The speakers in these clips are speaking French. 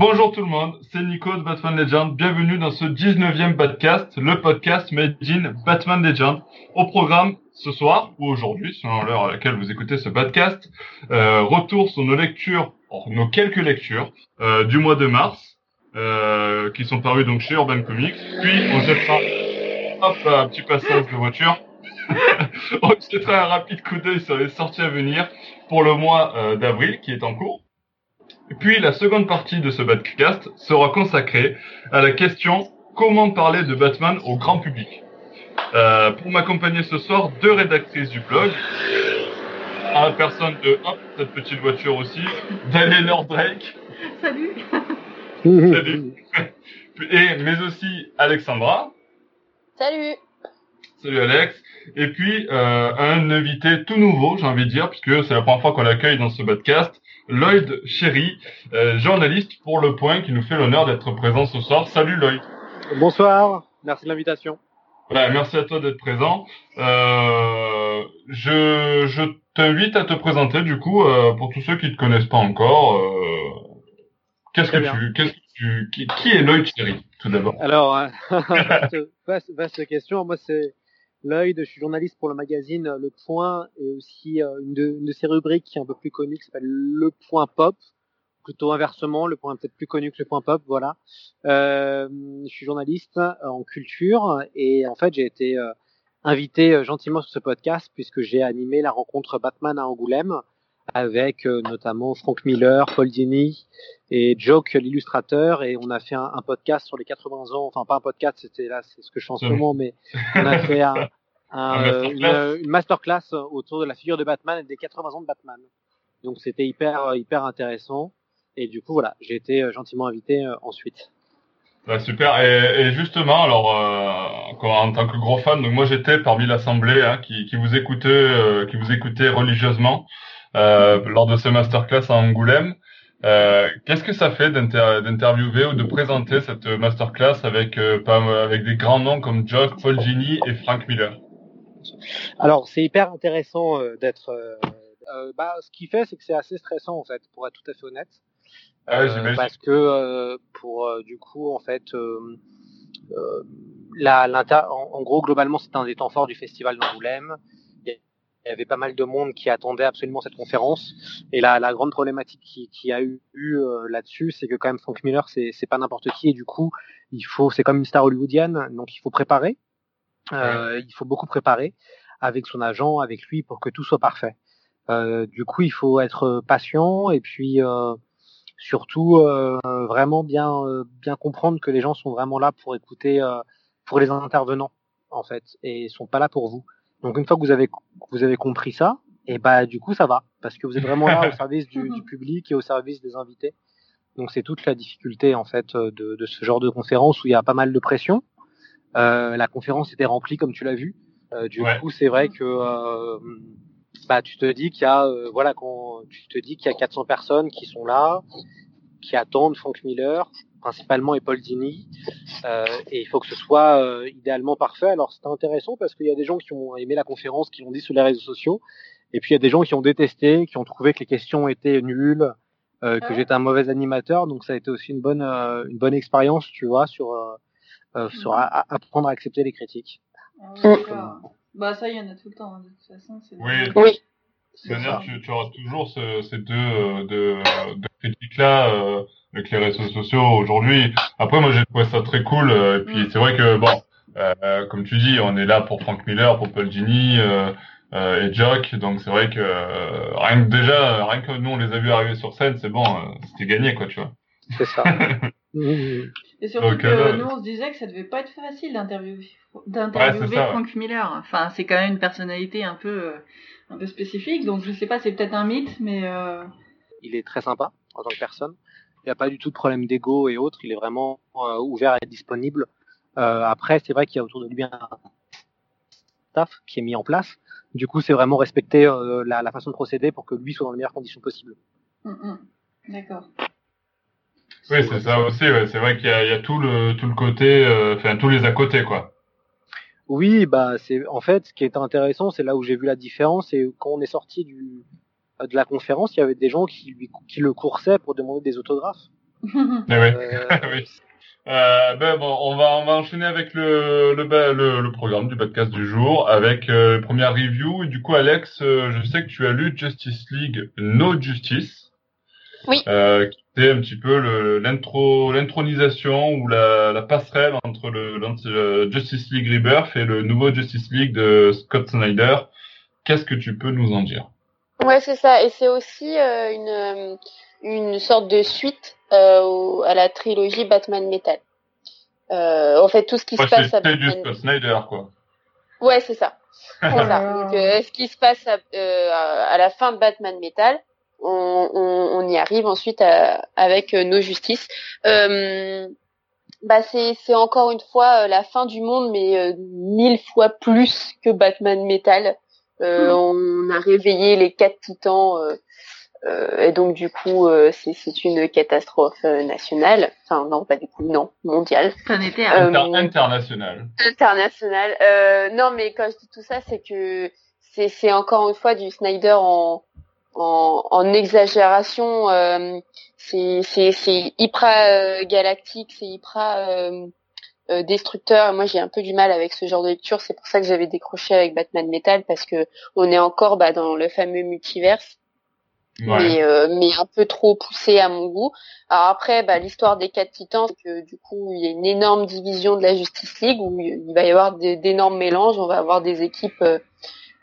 Bonjour tout le monde, c'est Nico de Batman Legend. Bienvenue dans ce 19e podcast, le podcast Made in Batman Legend. Au programme ce soir ou aujourd'hui, selon l'heure à laquelle vous écoutez ce podcast, euh, retour sur nos lectures, nos quelques lectures euh, du mois de mars, euh, qui sont parues donc chez Urban Comics. Puis on jettera hop, un petit passage de voiture. on jettera un rapide coup d'œil sur les sorties à venir pour le mois d'avril qui est en cours. Puis la seconde partie de ce podcast sera consacrée à la question comment parler de Batman au grand public? Euh, pour m'accompagner ce soir, deux rédactrices du blog, à la personne de hop, cette petite voiture aussi, Lord Drake. Salut. Salut. Et mais aussi Alexandra. Salut. Salut Alex. Et puis euh, un invité tout nouveau, j'ai envie de dire, puisque c'est la première fois qu'on l'accueille dans ce podcast, Lloyd Chéry, euh, journaliste pour Le Point, qui nous fait l'honneur d'être présent ce soir. Salut Lloyd. Bonsoir, merci de l'invitation. Voilà, merci à toi d'être présent. Euh, je je t'invite à te présenter du coup euh, pour tous ceux qui te connaissent pas encore. Euh, qu'est-ce que tu, qu'est-ce que tu, qui, qui est Lloyd Cherry tout d'abord? Alors, vaste, vaste, vaste question. Moi, c'est Lloyd. Je suis journaliste pour le magazine Le Point et aussi euh, une, de, une ses rubriques qui est un peu plus connue qui s'appelle Le Point Pop. Plutôt inversement, le point peut-être plus connu que le point pop, voilà. Euh, je suis journaliste en culture et en fait j'ai été euh, invité euh, gentiment sur ce podcast puisque j'ai animé la rencontre Batman à Angoulême avec euh, notamment Frank Miller, Paul Dini et Joke l'illustrateur et on a fait un, un, podcast sur les 80 ans, enfin pas un podcast, c'était là c'est ce que je fais en ce moment, mais on a fait un, un, masterclass. une, une, masterclass autour de la figure de Batman et des 80 ans de Batman. Donc c'était hyper hyper intéressant et du coup voilà, j'ai été euh, gentiment invité euh, ensuite. Ouais, super. Et, et, justement, alors, euh, en tant que gros fan, donc moi j'étais parmi l'assemblée hein, qui, qui, vous écoutait, euh, qui vous écoutait religieusement euh, lors de ce masterclass à Angoulême. Euh, Qu'est-ce que ça fait d'interviewer ou de présenter cette masterclass avec euh, avec des grands noms comme Jock, Paul Gini et Frank Miller? Alors c'est hyper intéressant euh, d'être. bah, ce qui fait, c'est que c'est assez stressant en fait, pour être tout à fait honnête. Ah euh, parce que euh, pour euh, du coup en fait la, en, en, gros globalement c'est un des temps forts du festival d'Angoulême il y avait pas mal de monde qui attendait absolument cette conférence et la, la grande problématique qui, qui a eu, eu là-dessus c'est que quand même Frank Miller c'est c'est pas n'importe qui et du coup il faut c'est comme une star hollywoodienne donc il faut préparer ouais. il faut beaucoup préparer avec son agent avec lui pour que tout soit parfait du coup il faut être patient et puis surtout euh, vraiment bien euh, bien comprendre que les gens sont vraiment là pour écouter euh, pour les intervenants en fait et sont pas là pour vous. Donc une fois que vous avez vous avez compris ça, et bah du coup ça va parce que vous êtes vraiment là au service du, du public et au service des invités. Donc c'est toute la difficulté en fait de, de, ce genre de conférence où il y a pas mal de pression. Euh, la conférence était remplie comme tu l'as vu. Euh, du ouais. coup c'est vrai que euh, bah tu te dis qu'il y a euh, voilà quand tu te dis qu'il y a 400 personnes qui sont là qui attendent Frank Miller principalement et Paul Dini euh, et il faut que ce soit euh, idéalement parfait alors c'est intéressant parce qu'il y a des gens qui ont aimé la conférence qui l'ont dit sur les réseaux sociaux et puis il y a des gens qui ont détesté qui ont trouvé que les questions étaient nulles euh, que j'étais un mauvais animateur donc ça a été aussi une bonne euh, une bonne expérience tu vois sur euh, sur apprendre à accepter les critiques ah, bah ça, il y en a tout le temps, hein, de toute façon. Oui. oui. C'est-à-dire tu, tu auras toujours ce, ces deux, euh, deux, deux critiques-là euh, avec les réseaux sociaux aujourd'hui. Après, moi, j'ai trouvé ça très cool. Euh, et puis, mm. c'est vrai que, bon, euh, comme tu dis, on est là pour Frank Miller, pour Paul Dini euh, et Jock. Donc, c'est vrai que rien que déjà, rien que nous, on les a vus arriver sur scène, c'est bon, c'était gagné, quoi, tu vois. C'est ça. Et surtout Donc, que nous, on se disait que ça devait pas être facile d'interviewer, d'interviewer ouais, Frank Miller. Enfin, c'est quand même une personnalité un peu, euh, un peu spécifique. Donc, je sais pas, c'est peut-être un mythe, mais. Euh... Il est très sympa en tant que personne. Il n'y a pas du tout de problème d'ego et autres. Il est vraiment euh, ouvert et disponible. Euh, après, c'est vrai qu'il y a autour de lui un staff qui est mis en place. Du coup, c'est vraiment respecter la, la, façon de procéder pour que lui soit dans les meilleures conditions possibles. Mm -hmm. D'accord. Oui, c'est ça aussi. Ouais. C'est vrai qu'il y, y, a tout le tout le côté, enfin euh, tous les à côté, quoi. Oui, bah c'est en fait ce qui est intéressant, c'est là où j'ai vu la différence, et quand on est sorti du de la conférence, il y avait des gens qui lui qui le coursaient pour demander des autographes. Eh oui. Euh, ben bon, on va on va enchaîner avec le le, le, le programme du podcast du jour avec euh, première review. du coup, Alex, euh, je sais que tu as lu Justice League No Justice. Oui. Euh, qui était un petit peu l'intro l'intronisation ou la, la passerelle entre le, le, Justice League Rebirth et le nouveau Justice League de Scott Snyder. Qu'est-ce que tu peux nous en dire? Ouais, c'est ça. Et c'est aussi une une sorte de suite euh, à la trilogie Batman Metal. Euh, en fait, tout ce qui se passe à Batman... du Snyder, quoi. Ouais, c'est ça. C'est ça. Donc, euh, ce qui se passe à, euh, à, la fin de Batman Metal, on, on, on y arrive ensuite à, avec euh, nos justices. Euh, bah c'est c'est encore une fois la fin du monde, mais mille fois plus que Batman Metal. Euh, on a réveillé les quatre titans euh, et donc du coup, euh, c'est une catastrophe euh, nationale. Enfin non, pas du coup, non, mondiale. Planétaire. internationale. Internationale. non, mais quand je dis tout ça, c'est que c'est encore une fois du Snyder en en, en exagération. c'est c'est hyper galactique, c'est hyper destructeur. Moi, j'ai un peu du mal avec ce genre de lecture. C'est pour ça que j'avais décroché avec Batman Metal parce que on est encore bah, dans le fameux multiverse mais euh, mais un peu trop poussé à mon goût. Alors après, bah, l'histoire des quatre titans, c'est que du coup, il y a une énorme division de la Justice League où il va y avoir d'énormes mélanges. On va avoir des équipes euh,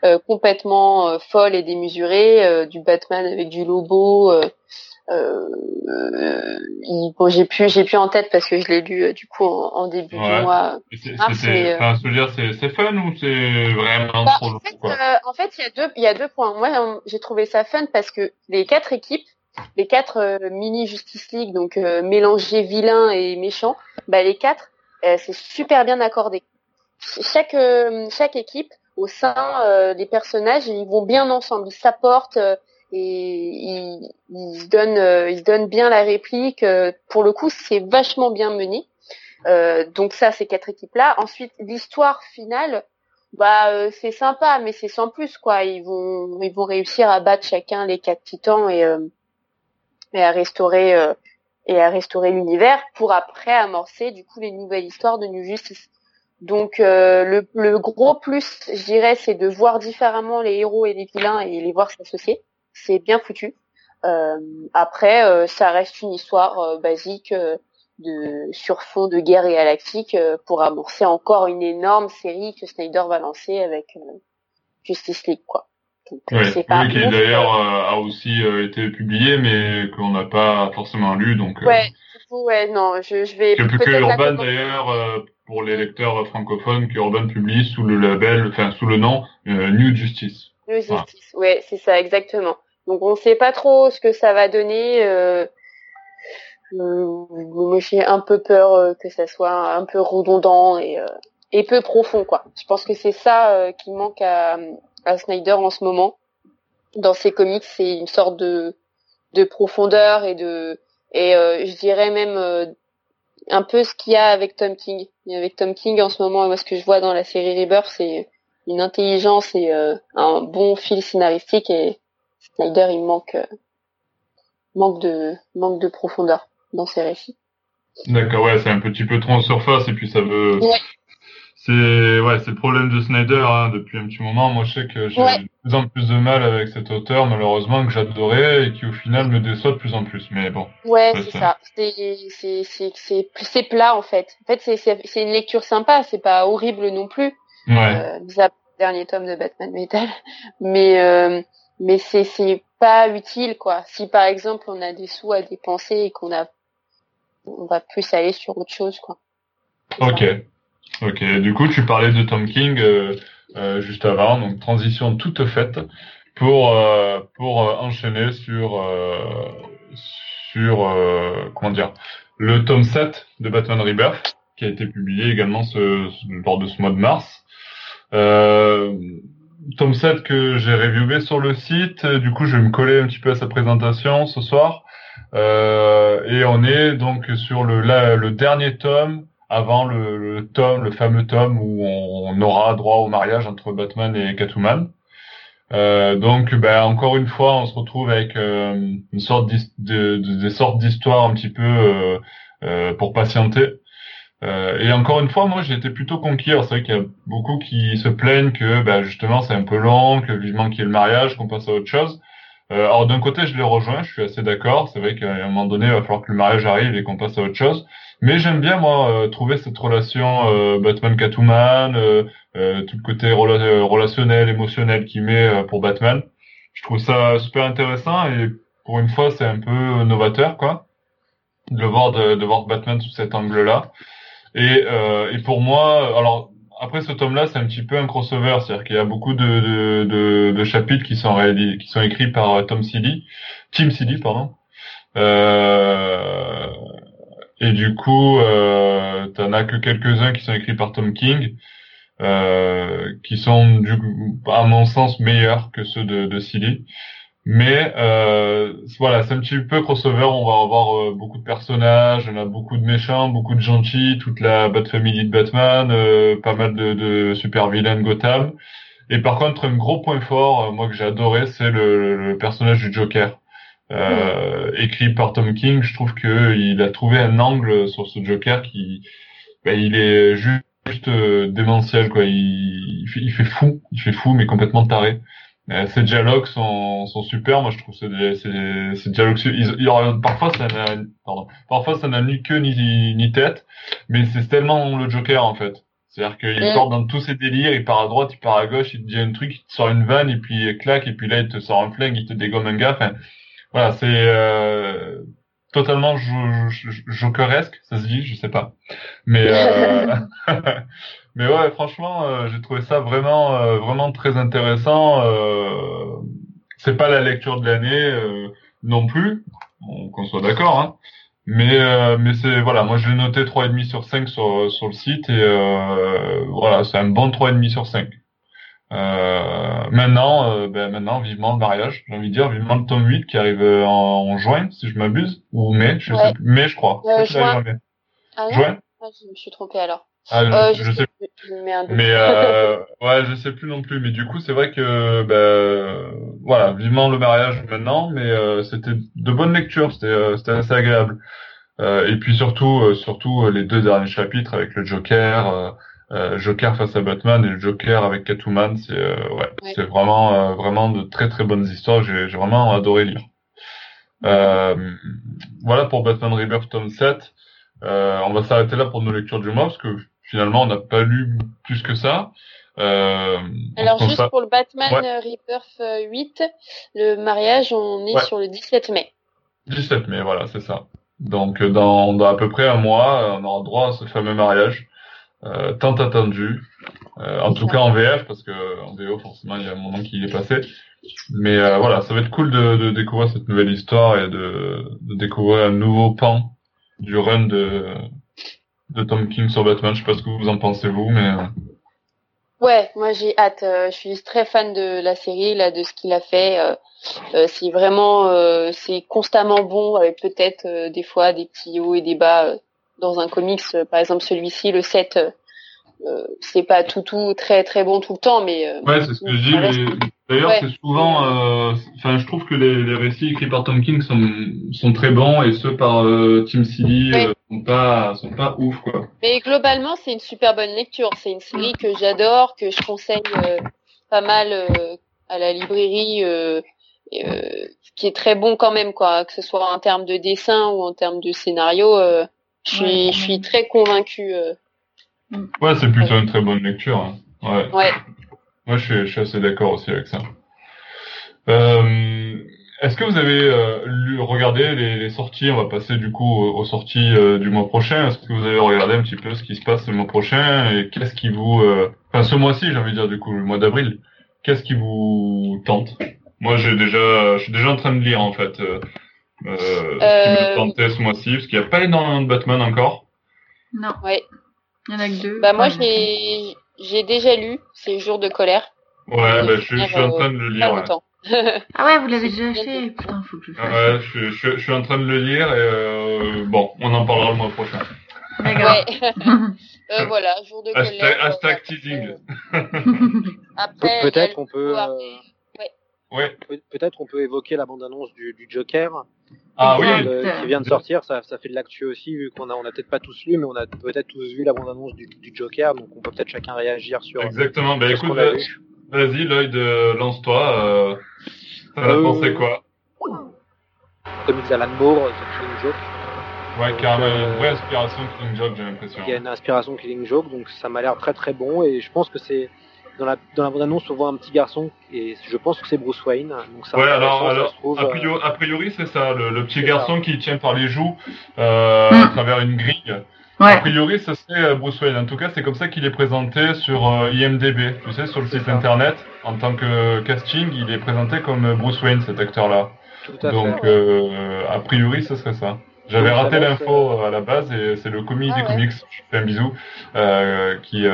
euh complètement euh, folles et démesurées, du Batman avec du Lobo, euh, bon, j'ai plus, j'ai plus en tête parce que je l'ai lu euh, du coup en, début du mois. C'est, euh, enfin, dire, c'est, c'est fun ou c'est vraiment bah, trop en fait, euh, en fait, il y a deux, il y a deux points. Moi, j'ai trouvé ça fun parce que les quatre équipes, les quatre mini Justice League, donc mélangés vilains et méchants, bah les quatre, c'est super bien accordé. Chaque chaque équipe au sein des personnages, ils vont bien ensemble, ils s'apportent et il, il se donne euh, il se donne bien la réplique euh, pour le coup c'est vachement bien mené. Euh, donc ça ces quatre équipes là ensuite l'histoire finale bah c'est sympa mais c'est sans plus quoi. Ils vont ils vont réussir à battre chacun les quatre titans et et à restaurer et à restaurer l'univers pour après amorcer du coup les nouvelles histoires de New Justice donc le, le gros plus je dirais c'est de voir différemment les héros et les vilains et les voir s'associer c'est bien foutu. Euh, après, euh, ça reste une histoire euh, basique de sur fond de guerre galactique pour amorcer encore une énorme série que Snyder va lancer avec Justice League, quoi. Donc, oui, pas qui d'ailleurs a aussi été publié, mais qu'on n'a pas forcément lu, donc. Ouais, ouais, non, je, je vais. plus que Urban d'ailleurs pour les lecteurs francophones, que Urban publie sous le label, enfin sous le nom New Justice. New Justice, ouais, c'est ça exactement. Donc on sait pas trop ce que ça va donner. Euh, euh, moi j'ai un peu peur euh, que ça soit un peu redondant et, euh, et peu profond quoi. Je pense que c'est ça qui manque à, à Snyder en ce moment dans ses comics, c'est une sorte de de profondeur et de et je dirais même un peu ce qu'il y a avec Tom King. Et avec Tom King en ce moment, moi ce que je vois dans la série Rebirth, c'est une intelligence et un bon fil scénaristique et Snyder, il manque, euh, manque de, manque de profondeur dans ses récits. D'accord, ouais, c'est un petit peu trop en surface et puis ça veut. Ouais. C'est ouais, c'est le problème de Snyder hein, depuis un petit moment. Moi, je sais que j'ai de plus en plus de mal avec cet auteur, malheureusement, que j'adorais et qui au final me déçoit de plus en plus. Mais bon. Ouais, c'est ça. C'est c'est c'est c'est plat en fait. En fait, c'est c'est une lecture sympa. C'est pas horrible non plus. Ouais. Euh, dernier tome de Batman Metal, mais euh, mais c'est c'est pas utile quoi. Si par exemple on a des sous à dépenser et qu'on a on va plus aller sur autre chose quoi. Ok. Ok. Du coup, tu parlais de Tom King euh, euh, juste avant, donc transition toute faite pour euh, pour enchaîner sur sur comment dire le tome 7 de Batman Rebirth qui a été publié également ce, lors de ce mois de mars. Euh, tome 7 que j'ai reviewé sur le site. Du coup, je vais me coller un petit peu à sa présentation ce soir. Et on est donc sur le dernier tome avant le, le, tome, le fameux tome où on, aura droit au mariage entre Batman et Catwoman. Euh, donc, ben, encore une fois, on se retrouve avec euh, une sorte de, de, des sortes d'histoires un petit peu euh, euh pour patienter. Euh, et encore une fois, moi, j'ai été plutôt conquis. C'est vrai qu'il y a beaucoup qui se plaignent que, ben, justement, c'est un peu long, que vivement qu'il y ait le mariage, qu'on passe à autre chose. Euh, alors d'un côté, je les rejoins, je suis assez d'accord. C'est vrai qu'à un moment donné, il va falloir que le mariage arrive et qu'on passe à autre chose. Mais j'aime bien moi euh, trouver cette relation euh, Batman-Catwoman, euh, tout le côté relationnel, émotionnel qu'il met pour Batman. Je trouve ça super intéressant et pour une fois, c'est un peu novateur, quoi, de voir de, de voir Batman sous cet angle-là. Et, et pour moi, alors après ce tome-là, c'est un petit peu un crossover, c'est-à-dire qu'il y a beaucoup de, de, de, chapitres qui sont qui sont écrits par euh, Tom Seeley, Tim Seeley, pardon. Euh, et du coup, euh, t'en as que quelques-uns qui sont écrits par Tom King, euh, qui sont du, à mon sens meilleurs que ceux de, de Seeley. Mais euh, voilà, c'est un petit peu crossover. On va avoir beaucoup de personnages, on a beaucoup de méchants, beaucoup de gentils, toute la Bat Family de Batman, pas mal de, super vilains de Gotham. Et par contre, un gros point fort, moi que j'ai adoré, c'est le, personnage du Joker, écrit par Tom King. Je trouve que il a trouvé un angle sur ce Joker qui, ben, il est juste démentiel quoi. Il, il, fait, il fait fou, il fait fou, mais complètement taré. Euh, ces dialogues sont, sont super. Moi, je trouve ces, ces, ces dialogues. Ils, parfois, ça n'a, pardon, parfois ça n'a ni queue ni, ni tête, mais c'est tellement le Joker en fait. C'est-à-dire qu'il part dans tous ses délires, il part à droite, il part à gauche, il te dit un truc, il te sort une vanne et puis il claque et puis là il te sort un flingue, il te dégomme un gars. Enfin, voilà, c'est euh, totalement jokeresque, ça se dit, je sais pas. Mais euh, mais ouais, franchement, euh, j'ai trouvé ça vraiment vraiment très intéressant. C'est pas la lecture de l'année non plus, qu'on soit d'accord. Hein. Mais mais c'est voilà, moi je l'ai noté 3,5 sur 5 sur sur le site et voilà, c'est un bon 3,5 sur 5. Euh, maintenant, euh, ben maintenant, vivement le mariage, j'ai envie de dire, vivement le tome 8 qui arrive euh, en, juin, si je m'abuse, ou mai, je sais plus, mai, je crois. Euh, juin. Ah, juin? Ah, je me suis trompé alors. Ah, je, je, sais plus. Mais euh, ouais, je sais plus non plus. Mais du coup, c'est vrai que ben voilà, vivement le mariage maintenant, mais c'était de bonnes lectures, c'était c'était assez agréable. et puis surtout, surtout les deux derniers chapitres avec le Joker. Euh, Joker face à Batman et Joker avec Catwoman, c'est euh, ouais, c'est vraiment euh, vraiment de très très bonnes histoires. J'ai vraiment adoré lire. voilà pour Batman Rebirth tome 7. on va s'arrêter là pour nos lectures du mois parce que finalement on n'a pas lu plus que ça. Alors juste pour le Batman Rebirth 8, le mariage on est sur le 17 mai. 17 mai, voilà, c'est ça. Donc dans, dans à peu près un mois, on aura droit à ce fameux mariage. Euh, tant attendu. Euh, en tout cas en VF, parce que en VO, forcément, il y a un moment qui est passé. Mais euh, voilà, ça va être cool de, de, découvrir cette nouvelle histoire et de, de, découvrir un nouveau pan du run de, de Tom King sur Batman. Je sais pas ce que vous en pensez vous, mais ouais, moi j'ai hâte. je suis très fan de la série, là, de ce qu'il a fait. C'est vraiment, c'est constamment bon, avec peut-être des fois des petits hauts et des bas dans un comics, euh, par exemple celui-ci, le 7, euh, euh, c'est pas tout tout très très bon tout le temps, mais ouais, c'est ce que je dis. D'ailleurs, c'est souvent, enfin, je trouve que les, les, récits écrits par Tom King sont sont très bons et ceux par Tim Seeley sont pas sont pas ouf quoi. Mais globalement, c'est une super bonne lecture. C'est une série que j'adore, que je conseille pas mal à la librairie. Euh, qui est très bon quand même quoi que ce soit en termes de dessin ou en termes de scénario euh, je suis, je suis très convaincu. Euh. Ouais, c'est plutôt une très bonne lecture. Hein. Ouais. ouais. Moi, je suis, je suis assez d'accord aussi avec ça. Euh, Est-ce que vous avez euh, lu, regardé les, les, sorties? On va passer du coup aux, sorties euh, du mois prochain. Est-ce que vous avez regardé un petit peu ce qui se passe le mois prochain? Et qu'est-ce qui vous, euh, enfin ce mois-ci, j'ai envie de dire du coup le mois d'avril, qu'est-ce qui vous tente? Moi, j'ai déjà, je suis déjà en train de lire en fait. Euh, ce qui me tentait ce mois-ci, parce qu'il n'y a pas énormément de Batman encore. Non. Ouais. Il y en a que deux. Bah moi j'ai j'ai déjà lu, c'est Jour de colère. Ouais, bah, je, suis, je suis en train de le lire. Ouais. ah ouais, vous l'avez déjà acheté Putain, faut que je fasse. Ouais, je, je, je, suis en train de le lire et euh, bon, on en parlera le mois prochain. Ouais. euh, voilà, jour de hashtag, colère. Hashtag teasing. Après, peut-être on peut. Euh, Ouais. Peut-être on peut évoquer la bande-annonce du, du, Joker. Ah oui. qui vient de sortir, ça, ça fait de l'actu aussi, vu qu'on a, on a peut-être pas tous lu, mais on a peut-être tous vu la bande-annonce du, du, Joker, donc on peut peut-être chacun réagir sur. Exactement. Bah écoute, vas-y, Lloyd, lance-toi. Euh, T'en as euh, pensé quoi? Comics Alan Moore, The Killing Joke. Ouais, carrément, une vraie inspiration Killing Joke, j'ai l'impression. Il y a une inspiration Killing Joke, donc ça m'a l'air très très bon, et je pense que c'est dans la, dans la bande-annonce, on voit un petit garçon et je pense que c'est Bruce Wayne. Donc ça ouais, alors, alors trouve, a priori, c'est ça, le, petit garçon qui tient par les joues euh, mm. à travers une grille. Ouais. A priori, ce serait euh, Bruce Wayne. En tout cas, c'est comme ça qu'il est présenté sur euh, IMDb. Tu sais, sur le site internet, en tant que casting, il est présenté comme Bruce Wayne, cet acteur-là. Donc, euh, a priori, ce serait ça. J'avais raté l'info à la base et c'est le commis ah des comics, je fais un bisou, euh, qui,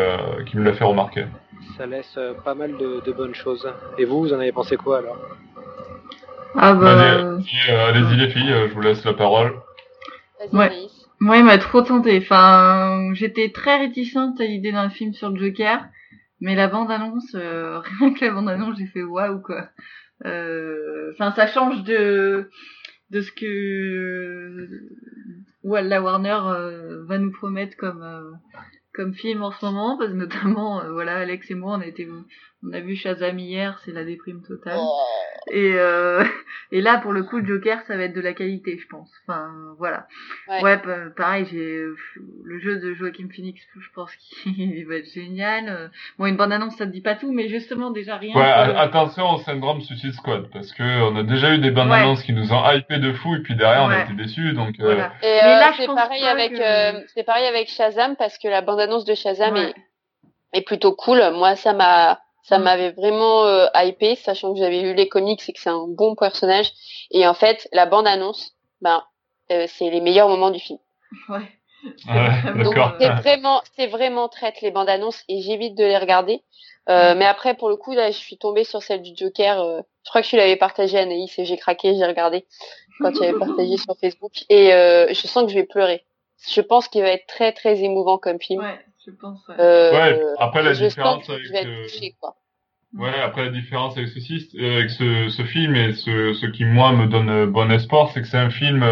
qui me l'a fait remarquer ça laisse euh, pas mal de, bonnes choses. Et vous, vous en avez pensé quoi alors? Ah bah. Allez-y, les filles, euh, je vous laisse la parole. Ouais. Moi, il m'a trop tenté. Enfin, j'étais très réticente à l'idée d'un film sur le Joker, mais la bande-annonce, euh, rien que la bande-annonce, j'ai fait waouh quoi. Enfin, ça change de de ce que la Warner va nous promettre comme comme film en ce moment parce que notamment euh, voilà Alex et moi on a été on a vu Shazam hier c'est la déprime totale. Oh. et euh, et là pour le coup Joker ça va être de la qualité je pense. Enfin voilà. Ouais, pareil j'ai le jeu de Joaquin Phoenix je pense qu'il va être génial. Bon une bande annonce ça ne dit pas tout mais justement déjà rien ouais attention au syndrome Suicide Squad parce que on a déjà eu des bandes annonces qui nous ont hypé de fou et puis derrière on a été déçus donc euh, voilà. et là c'est pareil avec c'est pareil avec Shazam parce que la bande annonce de Shazam est, est plutôt cool. Moi ça m'a ça m'avait vraiment euh, hypé, sachant que j'avais lu les comics et que c'est un bon personnage. Et en fait, la bande-annonce, ben, euh, c'est les meilleurs moments du film. Ouais. Donc c'est vraiment, c'est vraiment traite les bandes annonces et j'évite de les regarder. Euh, mais après, pour le coup, là, je suis tombée sur celle du Joker. Euh, je crois que tu l'avais partagée, Anaïs, et j'ai craqué, j'ai regardé quand tu avais partagé sur Facebook. Et euh, je sens que je vais pleurer. Je pense qu'il va être très très émouvant comme film. Ouais. Je pense. Ouais. Euh, après la différence avec. Ouais, après la différence avec ceci, euh, avec ce, ce film et ce, ce qui moi me donne bon espoir, c'est que c'est un film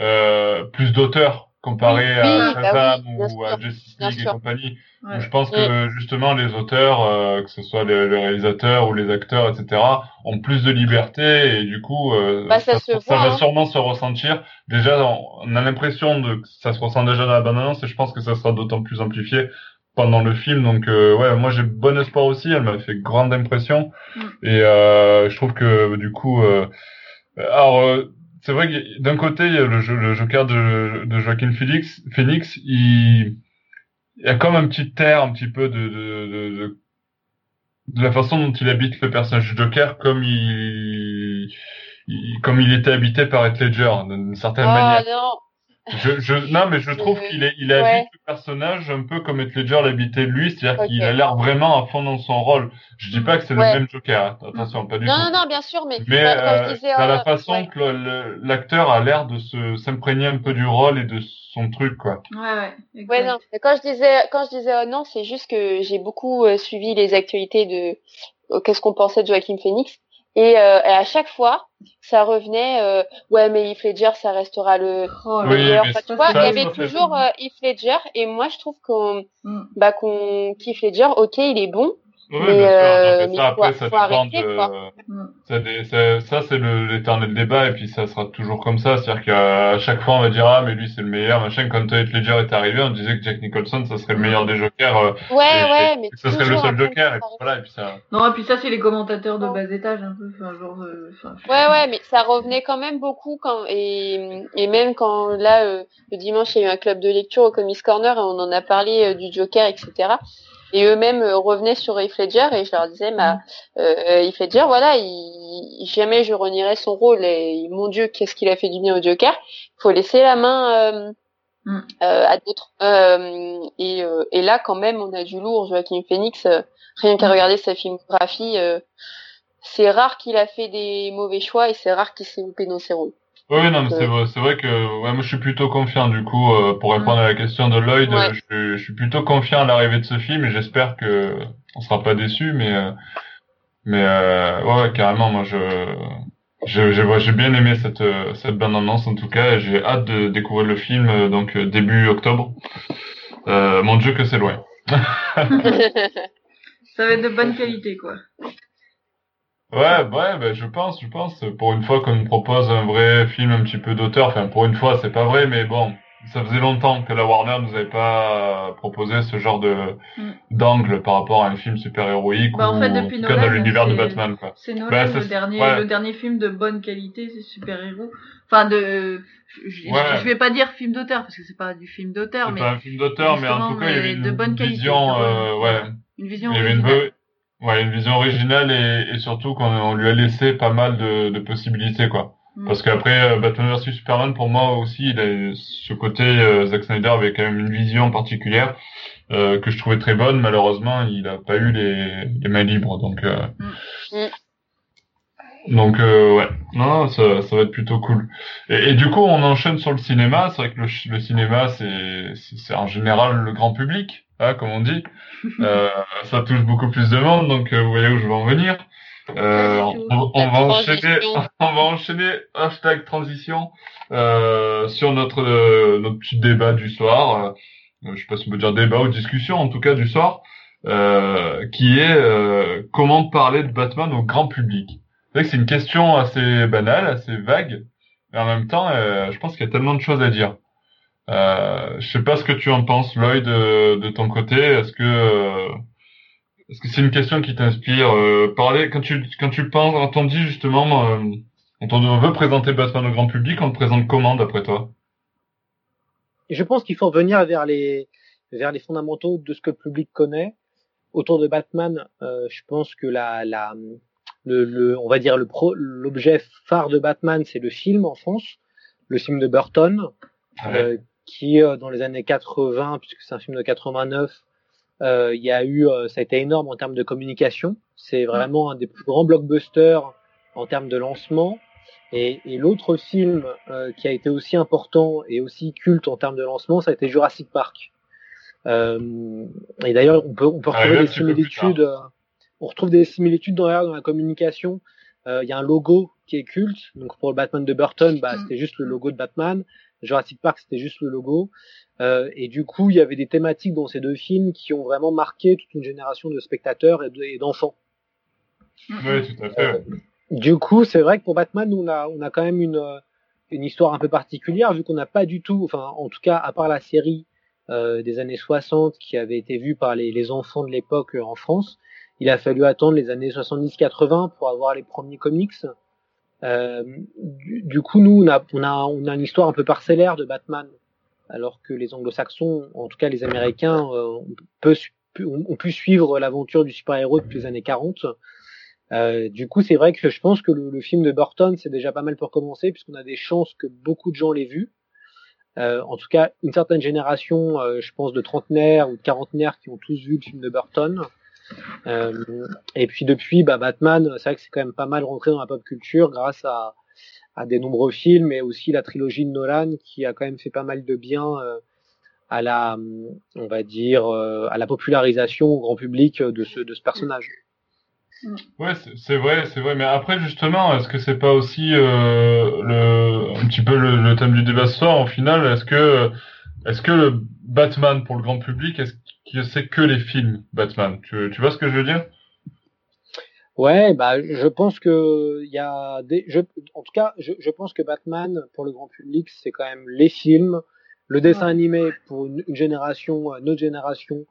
euh, plus d'auteur comparé à bah Shazam ou à Justice League et compagnie. je pense que justement les auteurs, euh, que ce soit les, réalisateurs ou les acteurs, etc., ont plus de liberté et du coup, euh, bah, ça, va hein. sûrement se ressentir. Déjà, on, a l'impression que ça se ressent déjà dans la bande-annonce et je pense que ça sera d'autant plus amplifié pendant le film. Donc euh, ouais, moi j'ai bon espoir aussi. Elle m'a fait grande impression mm. et je trouve que du coup, alors c'est vrai que d'un côté, il y a le, le Joker de, de Joaquin Phoenix, Phoenix il, il y a comme un petit air un petit peu de, de, de, de, la façon dont il habite le personnage du Joker, comme il, comme il était habité par Heath Ledger, d'une certaine oh, manière. Non. Je, je, non, mais je trouve qu'il est, il habite le personnage un peu comme Heath Ledger l'habitait lui, c'est-à-dire qu'il a l'air vraiment à fond dans son rôle. Je dis pas que c'est le même Joker, hein. attention, pas du tout. Non, non, bien sûr, mais. Mais euh, la façon que l'acteur a l'air de se s'imprégner un peu du rôle et de son truc, quoi. Ouais, ouais. Ouais, non. quand je disais, quand je disais oh non, c'est juste que j'ai beaucoup euh, suivi les actualités de euh, qu'est-ce qu'on pensait de Joaquin Phoenix. Et, euh, et, à chaque fois, ça revenait, euh, ouais, mais Heath Ledger, ça restera le oh, meilleur. tu vois, il y avait toujours euh, Heath Ledger, et moi, je trouve qu'on, mm. bah, qu'on, Ledger, ok, il est bon, oui, mais, bien sûr. Euh, mais ça, après, ça dépend de. Ça, ça c'est l'éternel débat, et puis ça sera toujours comme ça. C'est-à-dire qu'à chaque fois, on va dire ah mais lui c'est le meilleur, machin. Quand Heath Ledger est arrivé, on disait que Jack Nicholson, ça serait le meilleur des Jokers. Euh, ouais, ouais, mais ça serait le seul Joker. Et puis voilà, et puis ça. Non, et puis ça c'est les commentateurs de bas étage un peu, enfin genre. Euh, ouais, ouais, mais ça revenait quand même beaucoup quand et et même quand là euh, le dimanche il y a eu un club de lecture au Comics Corner et on en a parlé du Joker, etc. Et eux-mêmes euh, revenaient sur Heath Ledger et je leur disais, bah, euh, Heath Ledger, voilà, il, jamais je renierai son rôle et mon Dieu, qu'est-ce qu'il a fait du bien au Joker. Il faut laisser la main euh, mm. euh, à d'autres. Euh, et, et, là, quand même, on a du lourd. Joaquin Phoenix, rien qu'à mm. regarder sa filmographie, c'est rare qu'il a fait des mauvais choix et c'est rare qu'il s'est loupé dans ses rôles. Oui, non, mais c'est vrai, c'est vrai que ouais, moi je suis plutôt confiant du coup euh, pour répondre à la question de Lloyd. Je, je, suis plutôt confiant à l'arrivée de ce film et j'espère que on sera pas déçu, mais euh, Mais euh, ouais, carrément, moi je j'ai bien aimé cette cette bande annonce en tout cas. J'ai hâte de découvrir le film euh, donc euh, début octobre. Euh, mon Dieu que c'est loin. Ça va être de bonne qualité quoi. Ouais, ouais, ben je pense, je pense. Pour une fois qu'on nous propose un vrai film un petit peu d'auteur, enfin pour une fois c'est pas vrai, mais bon, ça faisait longtemps que la Warner nous avait pas proposé ce genre de mm. d'angle par rapport à un film super héroïque bah, ou en fait, depuis Nolan, dans l'univers de Batman quoi. C'est Nolan bah, le dernier le dernier film de bonne qualité, c'est super héros. Enfin de je, vais pas dire film d'auteur parce que c'est pas du film d'auteur mais pas un film d'auteur mais en tout cas il y avait une de bonne vision euh, ouais une vision il y avait une, ouais, une vision originale et, et surtout qu'on lui a laissé pas mal de, de possibilités quoi. Mm. Parce qu'après, euh, Batman vs Superman, pour moi aussi, il a ce côté, euh, Zack Snyder avait quand même une vision particulière euh, que je trouvais très bonne. Malheureusement, il n'a pas eu les, les, mains libres. Donc, euh, mm. Mm. donc ouais, non, ça, ça va être plutôt cool. Et, et, du coup, on enchaîne sur le cinéma. C'est vrai que le, le cinéma, c'est, c'est en général le grand public, hein, comme on dit. ça touche beaucoup plus de monde, donc vous voyez où je veux en venir. Euh, on, on, va enchaîner, on va enchaîner hashtag transition euh, sur notre euh, notre petit débat du soir. Euh, je sais pas si on peut dire débat ou discussion, en tout cas du soir, euh, qui est euh, comment parler de Batman au grand public. C'est c'est une question assez banale, assez vague, mais en même temps, je pense qu'il y a tellement de choses à dire. Euh, je sais pas ce que tu en penses, Lloyd, de, de ton côté. Est-ce que est-ce que c'est une question qui t'inspire euh, Parler quand tu quand tu penses, quand on dit justement, euh, quand on veut présenter Batman au grand public, on te présente comment d'après toi? Je pense qu'il faut revenir vers les vers les fondamentaux de ce que le public connaît. Autour de Batman, euh, je pense que la, la le, le, on va dire le pro, l'objet phare de Batman, c'est le film en France, le film de Burton, euh, qui euh, dans les années 80, puisque c'est un film de 89, euh, il y a eu, euh, ça a été énorme en termes de communication. C'est vraiment un des plus grands blockbusters en termes de lancement. Et, et l'autre film euh, qui a été aussi important et aussi culte en termes de lancement, ça a été Jurassic Park. Euh, et d'ailleurs, on peut, on peut retrouver des similitudes. On retrouve des similitudes dans la, dans la communication. Il y a un logo qui est culte. Donc pour le Batman de Burton, bah, mm. c'était juste le logo de Batman. Jurassic Park, c'était juste le logo. Euh, et du coup, il y avait des thématiques dans ces deux films qui ont vraiment marqué toute une génération de spectateurs et d'enfants. Oui, tout à fait. Euh, du coup, c'est vrai que pour Batman, on a, on a quand même une, euh, une histoire un peu particulière, vu qu'on n'a pas du tout, enfin, en tout cas, à part la série euh, des années 60 qui avait été vue par les, les enfants de l'époque en France, il a fallu attendre les années 70-80 pour avoir les premiers comics. Euh, du, coup, nous, on a, on, a, une histoire un peu parcellaire de Batman alors que les anglo-saxons, en tout cas les américains, euh, ont pu suivre l'aventure du super-héros depuis les années 40. Euh, du coup, c'est vrai que je pense que le, film de Burton, c'est déjà pas mal pour commencer, puisqu'on a des chances que beaucoup de gens l'aient vu. Euh, en tout cas, une certaine génération, je pense, de trentenaires ou de quarantenaires qui ont tous vu le film de Burton. Et puis depuis, bah, Batman, c'est vrai que c'est quand même pas mal rentré dans la pop culture grâce à, des nombreux films et aussi la trilogie de Nolan qui a quand même fait pas mal de bien euh, à la, on va dire, euh, à la popularisation au grand public de ce, personnage. Ouais, c'est vrai, c'est vrai. Mais après, justement, est-ce que c'est pas aussi euh, le, un petit peu le, thème du débat ce soir, au final? Est-ce que, est-ce que le Batman pour le grand public, est-ce c'est que les films Batman. Tu, tu vois ce que je veux dire? Ouais, bah, je pense que il y a des, je, en tout cas, je, je, pense que Batman pour le grand public, c'est quand même les films, le dessin animé pour une, génération, euh, notre génération,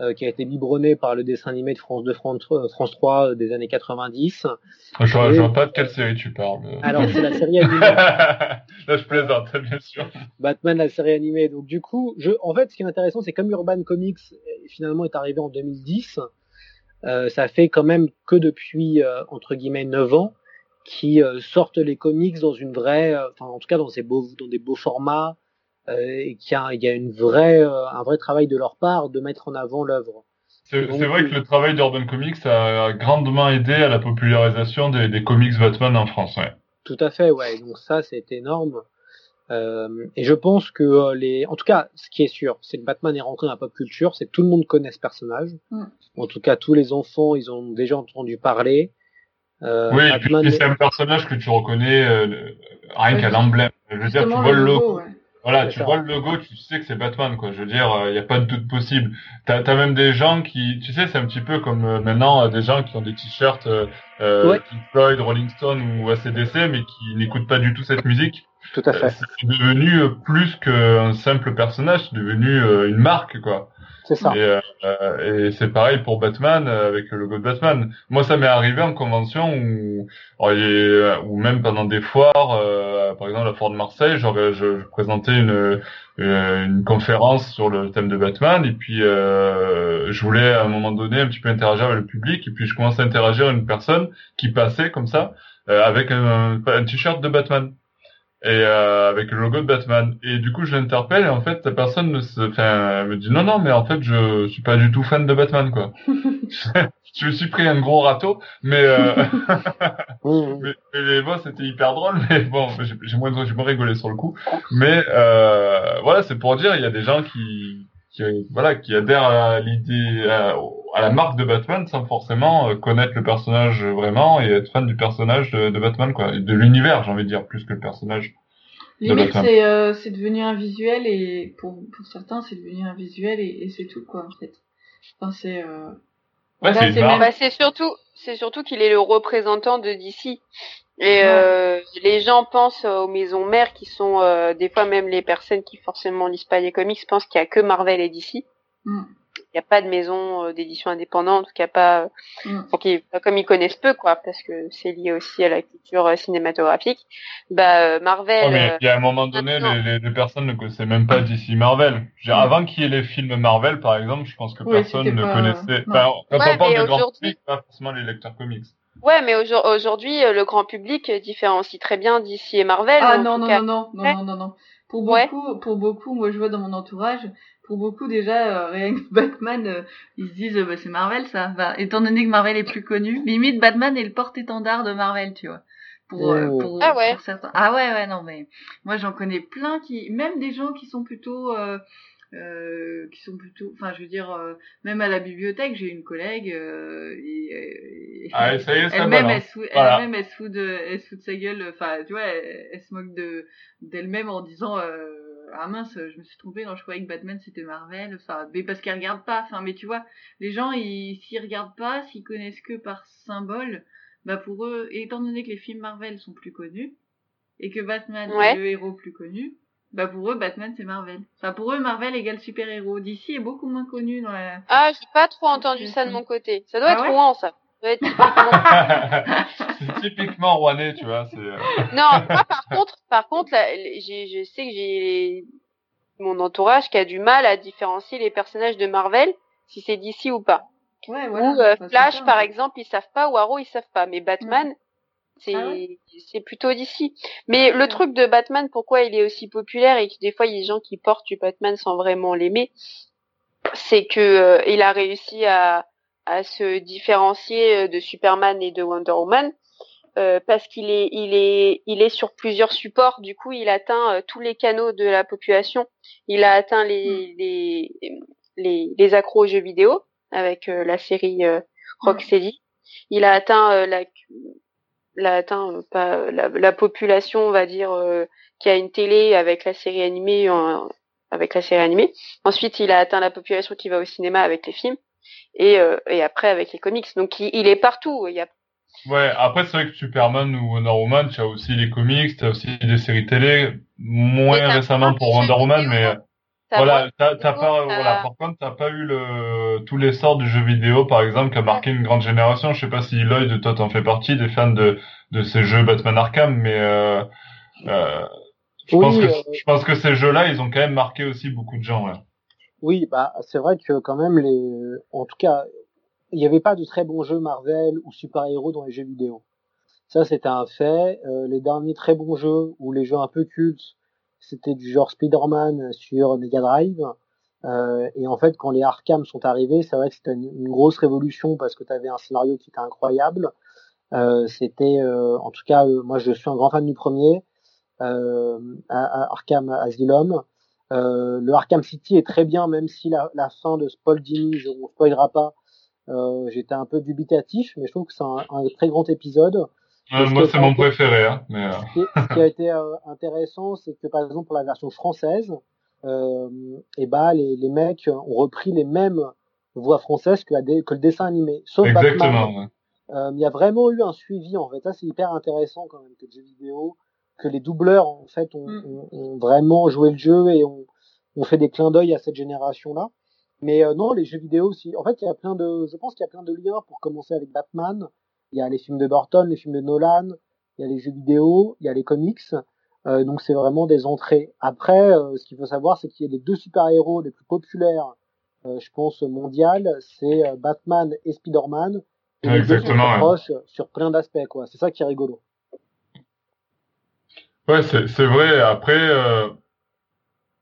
euh, qui a été biberonné par le dessin animé de France 2, France, euh, France 3 des années 90. Je ne vois pas de quelle série tu parles. Alors c'est la série animée. Là je plaisante, bien sûr. Batman, la série animée. Donc du coup, je, en fait, ce qui est intéressant, c'est comme Urban Comics finalement est arrivé en 2010 euh, ça fait quand même que depuis euh, entre guillemets 9 ans qui euh, sortent les comics dans une vraie, enfin en tout cas dans, ces beaux, dans des beaux formats et qu'il y a, il y a une vraie, un vrai travail de leur part de mettre en avant l'œuvre. C'est vrai que le travail d'Urban Comics a grandement aidé à la popularisation des, des comics Batman en France. Ouais. Tout à fait, ouais. Donc ça, c'est énorme. Euh, et je pense que euh, les, en tout cas, ce qui est sûr, c'est que Batman est rentré dans la pop culture, c'est que tout le monde connaît ce personnage. Mm. En tout cas, tous les enfants, ils ont déjà entendu parler. Euh, oui, et puis c'est un personnage que tu reconnais euh, rien qu'à l'emblème. Je veux dire, tu vois le logo. Voilà, tu vois le logo, tu sais que c'est Batman, quoi. Je veux dire, il n'y a pas de doute possible. T'as as même des gens qui, tu sais, c'est un petit peu comme maintenant des gens qui ont des t-shirts euh, Pink Floyd, Rolling Stone ou ACDC, mais qui n'écoutent pas du tout cette musique. Tout à fait. Euh, c'est devenu euh, plus qu'un simple personnage, c'est devenu euh, une marque, quoi. C'est ça. Et, et c'est pareil pour Batman avec le logo de Batman. Moi, ça m'est arrivé en convention ou ou même pendant des foires, par exemple la foire de Marseille, je, je présentais une une conférence sur le thème de Batman et puis je voulais à un moment donné un petit peu interagir avec le public et puis je commence à interagir avec une personne qui passait comme ça avec un, un t-shirt de Batman et euh, avec le logo de Batman. Et du coup, je l'interpelle et en fait, la personne me, enfin, me dit non, non, mais en fait, je suis pas du tout fan de Batman, quoi. je me suis pris un gros râteau, mais, euh... mais, mais bon, c'était hyper drôle, mais bon, j'ai moins, j'ai moins rigolé sur le coup. Mais euh, voilà, c'est pour dire, il y a des gens qui, qui voilà, qui adhèrent à l'idée, à, la marque de Batman sans forcément euh, connaître le personnage vraiment et être fan du personnage de, Batman, quoi, de l'univers, j'ai envie de dire, plus que le personnage. Limite, c'est euh, c'est devenu un visuel et pour, pour certains, c'est devenu un visuel et, et c'est tout, quoi, en fait. Enfin, c'est. Euh... Ouais, c'est bah, surtout, c'est surtout qu'il est le représentant de DC. Et euh, les gens pensent aux maisons mères qui sont euh, des fois même les personnes qui forcément lisent pas les comics pensent qu'il y a que Marvel et DC. Mm. Il n'y a pas de maison euh, d'édition indépendante, qu'il n'y a pas, mm. comme ils connaissent peu quoi, parce que c'est lié aussi à la culture cinématographique. Bah Marvel. mais il y a un moment donné, les, les, personnes ne connaissaient même pas DC Marvel. Mm. Avant qu'il y ait les films Marvel, par exemple, je pense que personne ne connaissait. Enfin, quand on parle de grand public, pas forcément les lecteurs comics. Ouais, mais aujourd'hui, euh, le grand public différencie très bien DC et Marvel. Ah non, non, non, non, non, non, non, Pour beaucoup, pour beaucoup, moi je vois dans mon entourage, pour beaucoup déjà, euh, rien que Batman, euh, ils se disent bah, c'est Marvel ça. Bah, étant donné que Marvel est plus connu, limite Batman est le porte-étendard de Marvel, tu vois. Pour, oh. pour, ah ouais. Pour certains. Ah ouais, ouais, non mais moi j'en connais plein qui, même des gens qui sont plutôt euh, qui sont plutôt, enfin, je veux dire, euh, même à la bibliothèque, j'ai une collègue euh, et, ah, ça y est, elle-même, elle, se elle-même, elle se fout de, elle se fout de sa gueule, enfin, tu vois, elle, se moque de d'elle-même en disant. Ah mince, je me suis trompée, je croyais que Batman c'était Marvel, enfin, mais parce qu'elle regarde pas, enfin, mais tu vois, les gens, ils, s'ils regardent pas, s'ils connaissent que par symbole, bah pour eux, étant donné que les films Marvel sont plus connus, et que Batman est le héros plus connu, bah pour eux, Batman c'est Marvel. Enfin pour eux, Marvel égale super-héros. DC est beaucoup moins connu dans la... Ah, j'ai pas trop entendu ça de mon côté. Ça doit ah être Rouen, ça. c'est typiquement rouennais, tu vois. Euh. non, moi par contre, par contre, là, je sais que j'ai mon entourage qui a du mal à différencier les personnages de Marvel, si c'est DC ou pas. Ouais, voilà. Ou euh, Flash, par exemple, ils savent pas, ou Arrow, ils savent pas. Mais Batman, ah c'est plutôt d'ici. Mais le truc de Batman, pourquoi il est aussi populaire et que des fois il y a des gens qui portent du Batman sans vraiment l'aimer, c'est que euh, il a réussi à, à se différencier de Superman et de Wonder Woman. Euh, parce qu'il est, il est, il est sur plusieurs supports. Du coup, il atteint tous les canaux de la population. Il a atteint les, mm. les, les, les accros aux jeux vidéo avec la série Rocksteady. Il a atteint la, la, pas, la, population, on va dire, euh, qui a une télé avec la série animée, avec la série animée. Ensuite, il a atteint la population qui va au cinéma avec les films, et, euh, et après avec les comics. Donc, il, est partout. Il y a... Ouais, après, c'est vrai que Superman ou Wonder Woman, tu as aussi les comics, tu as aussi des séries télé, moins récemment pour Wonder Woman, mais voilà, t'as, pas, voilà, par contre, t'as pas eu le, tous les sorts du jeu vidéo, par exemple, qui a marqué une grande génération. Je sais pas si Lloyd, toi, t'en fais partie, des fans de, de ces jeux Batman Arkham, mais, euh, euh, je pense que, euh, je pense que ces jeux-là, ils ont quand même marqué aussi beaucoup de gens, ouais. Oui, bah, c'est vrai que quand même les, en tout cas, il n'y avait pas de très bons jeux Marvel ou super-héros dans les jeux vidéo. Ça, c'était un fait. Euh, les derniers très bons jeux ou les jeux un peu cultes, c'était du genre Spider-Man sur Mega Drive. Euh, et en fait, quand les Arkham sont arrivés, c'est vrai que c'était une, grosse révolution parce que tu avais un scénario qui était incroyable. Euh, c'était, en tout cas, moi je suis un grand fan du premier. à, Arkham Asylum. le Arkham City est très bien, même si la, la fin de Paul Dini, on ne spoilera pas, j'étais un peu dubitatif, mais je trouve que c'est un, un, très grand épisode. moi, c'est mon préféré. Hein, mais... ce, qui, a été intéressant, c'est que par exemple pour la version française, euh, et bah les, les mecs ont repris les mêmes voix françaises que, que le dessin animé. Sauf Exactement. Euh, il y a vraiment eu un suivi en fait. Ça c'est hyper intéressant quand même que le jeu vidéo, que les doubleurs en fait ont, mm. ont, vraiment joué le jeu et ont, ont fait des clins d'œil à cette génération-là. Mais euh, non, les jeux vidéo aussi. En fait, il y a plein de, je pense qu'il y a plein de liens pour commencer avec Batman. Il y a les films de Burton, les films de Nolan, il y a les jeux vidéo, il y a les comics. Euh, donc c'est vraiment des entrées. Après, euh, ce qu'il faut savoir, c'est qu'il y a les deux super-héros les plus populaires, euh, je pense, mondial, c'est Batman et Spider-Man. Et Exactement. sur plein d'aspects, quoi. C'est ça qui est rigolo. Ouais, c'est vrai. Après,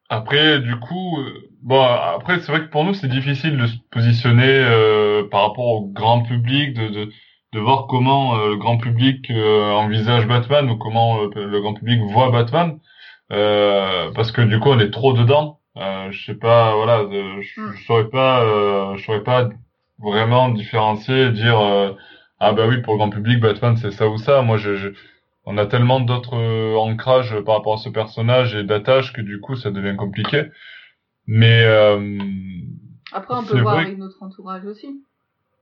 après, du coup, bon, après, c'est vrai que pour nous, c'est difficile de se positionner par rapport au grand public, de, de de voir comment euh, le grand public euh, envisage Batman ou comment euh, le grand public voit Batman. Parce que du coup on est trop dedans. Je sais pas voilà je, hmm. je saurais pas je saurais pas vraiment différencier dire ah bah oui pour le grand public Batman c'est ça ou ça. Moi je, on a tellement d'autres ancrages par rapport à ce personnage et d'attaches que du coup ça devient compliqué mais après on peut voir avec notre entourage aussi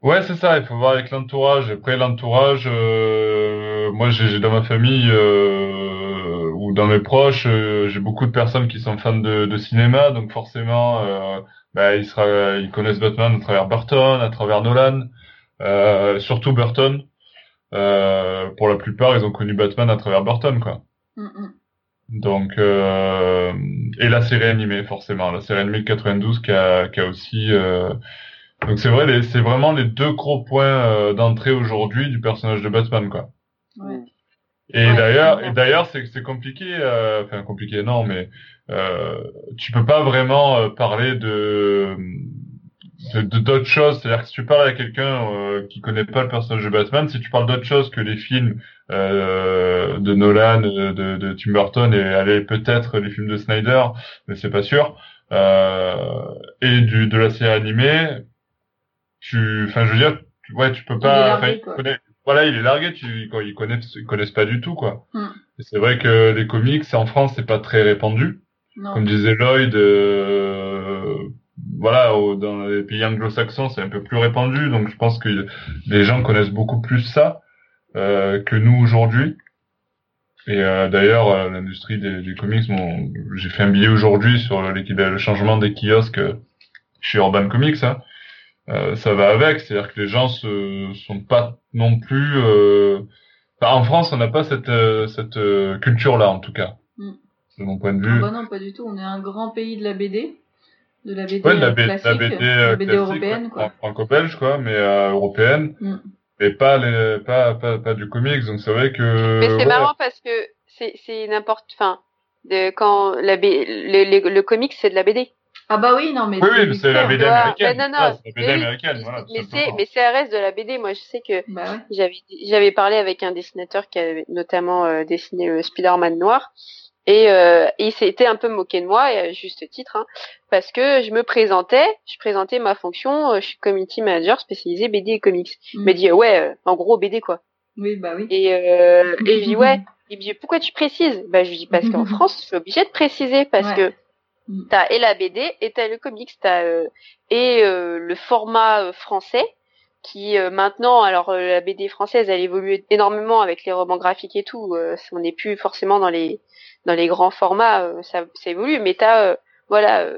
Ouais, c'est ça, il faut voir avec l'entourage. Après, l'entourage, euh, moi, j'ai dans ma famille euh, ou dans mes proches, euh, j'ai beaucoup de personnes qui sont fans de, de cinéma, donc forcément, euh, bah, ils, sera, ils connaissent Batman à travers Burton, à travers Nolan, surtout Burton. pour la plupart, ils ont connu Batman à travers Burton, quoi. Mm, mm. Donc, et la série animée, forcément, la série animée de 92 qui a, qui a aussi donc c'est vrai, c'est vraiment les deux gros points euh, d'entrée aujourd'hui du personnage de Batman, quoi. Ouais. Et d'ailleurs, et d'ailleurs, c'est c'est compliqué, euh, enfin compliqué, non, mais euh, tu peux pas vraiment euh, parler de de d'autres choses. C'est-à-dire que si tu parles à quelqu'un euh, qui connaît pas le personnage de Batman, si tu parles d'autre chose que les films euh, de Nolan, de, de, Tim Burton et allez peut-être les films de Snyder, mais c'est pas sûr. et du de la série animée, tu, enfin, je veux dire, tu, ouais, tu peux pas, voilà, il est largué, tu, ils connaissent, ils connaissent pas du tout, quoi. Hmm. C'est vrai que les comics, en France, c'est pas très répandu. Comme disait Lloyd, euh, voilà, dans les pays anglo-saxons, c'est un peu plus répandu, donc je pense que les gens connaissent beaucoup plus ça euh, que nous aujourd'hui. Et euh, d'ailleurs, euh, l'industrie des, des, comics, bon, j'ai fait un billet aujourd'hui sur le changement des kiosques chez Urban Comics. Hein. Euh, ça va avec, c'est-à-dire que les gens se sont pas non plus. Euh... Enfin, en France, on n'a pas cette euh, cette euh, culture-là, en tout cas, mm. de mon point de vue. Ah bah non, pas du tout. On est un grand pays de la BD, de la BD ouais, la, classique, la BD, la BD européenne, quoi. Franco-belge, quoi, mais européenne. Mm. Mais pas les, pas, pas, pas du comics, donc c'est vrai que. Mais c'est marrant parce que c'est, c'est n'importe, enfin, de quand la B... le, le, le comics c'est de la BD. Ah bah oui, non, mais oui, c'est la BD américaine. non, non, ah, la BD américaine. Voilà, mais c'est, mais c'est reste de la BD. Moi, je sais que bah j'avais, j'avais parlé avec un dessinateur qui avait notamment euh, dessiné le Spider-Man noir. Et, euh, il s'était un peu moqué de moi, et à juste titre, hein, parce que je me présentais, je présentais ma fonction, euh, je suis community manager spécialisé BD et comics. Il m'a mm. dit ouais, euh, en gros BD quoi. Oui bah oui. Et, euh, et je dis ouais. Il me dit pourquoi tu précises? Bah je lui dis parce qu'en France, je suis obligée de préciser parce que Mm. T'as et la BD et t'as le comics, t'as euh, et euh, le format euh, français qui maintenant, alors la BD française, elle évolue énormément avec les romans graphiques et tout. on n'est plus forcément dans les dans les grands formats, ça, ça évolue, mais t'as voilà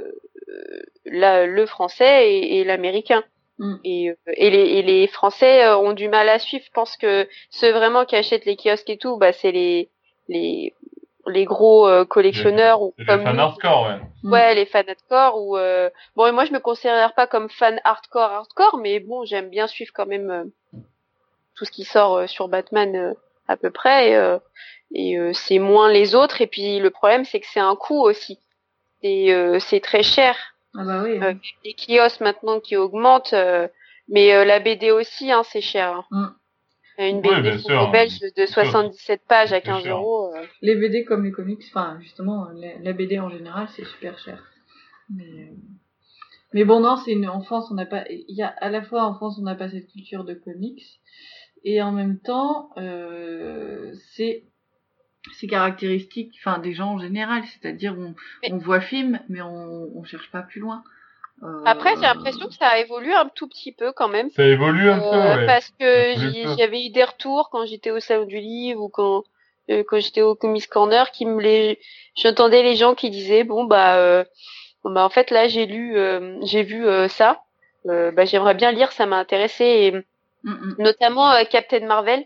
la, le français et, et l'américain. Mm. Et, et, les, et les Français ont du mal à suivre. Je pense que ceux vraiment qui achètent les kiosques et tout, bah c'est les les les gros euh, collectionneurs ou comme les fans hardcore ouais mm. ouais les fans hardcore ou euh... bon et moi je me considère pas comme fan hardcore hardcore mais bon j'aime bien suivre quand même euh, tout ce qui sort euh, sur Batman à peu près et, c'est moins les autres et puis le problème c'est que c'est un coût aussi et c'est très cher ah bah oui, les kiosques maintenant qui augmentent mais la BD aussi hein, c'est cher hein. mm. Une BD belge de 77 pages à 15 euros. Euh. Les BD comme les comics, enfin justement, la, BD en général, c'est super cher. Mais, mais bon, non, c'est une, en France, on n'a pas, il y a à la fois en France, on n'a pas cette culture de comics, et en même temps, euh, c'est c'est caractéristique, enfin des gens en général, c'est-à-dire on, on voit film, mais on, on cherche pas plus loin. Après, j'ai l'impression que ça a évolué un tout petit peu quand même. Ça évolue un peu, euh, ouais. Parce que j'avais eu des retours quand j'étais au salon du livre ou quand euh, quand j'étais au Comics Corner, qui me les, j'entendais les gens qui disaient bon bah, euh, bah en fait là j'ai lu, j'ai vu ça, bah j'aimerais bien lire, ça m'a intéressé et mm, mm. notamment Captain Marvel.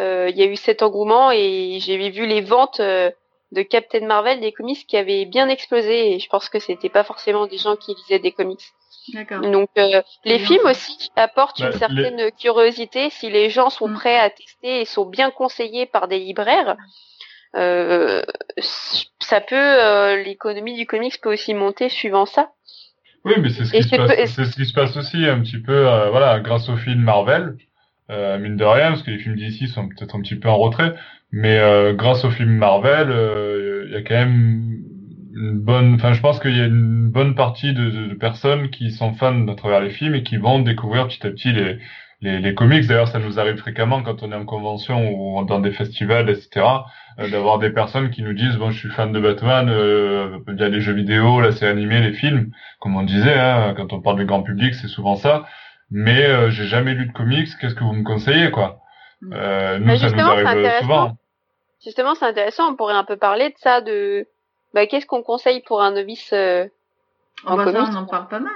Il y a eu cet engouement et j'ai vu les ventes de Captain Marvel, des comics qui avaient bien explosé et je pense que c'était pas forcément des gens qui lisaient des comics. Donc euh, les films aussi apportent une bah, certaine curiosité si les gens sont mm. prêts à tester et sont bien conseillés par des libraires. Euh, ça peut euh, l'économie du comics peut aussi monter suivant ça. Oui, mais c'est ce, qui se passe, c'est ce qui se passe aussi un petit peu voilà grâce aux films Marvel. mine de rien, parce que les films d'ici sont peut-être un petit peu en retrait, mais euh, grâce au film Marvel, euh, il y a quand même une bonne, enfin je pense qu'il y a une bonne partie de, de, personnes qui sont fans à travers les films et qui vont découvrir petit à petit les, les, les comics. D'ailleurs, ça nous arrive fréquemment quand on est en convention ou dans des festivals, etc. Euh, d'avoir des personnes qui nous disent bon, je suis fan de Batman, euh, il y a les jeux vidéo, la série animée, les films, comme on disait. Hein, quand on parle du grand public, c'est souvent ça. Mais j'ai jamais lu de comics. Qu'est-ce que vous me conseillez, quoi? Mm. Euh, nous, ça nous arrive souvent. Justement, c'est intéressant. On pourrait un peu parler de ça, de bah, qu'est-ce qu'on conseille pour un novice euh, en oh, bah, ça, on en parle pas mal.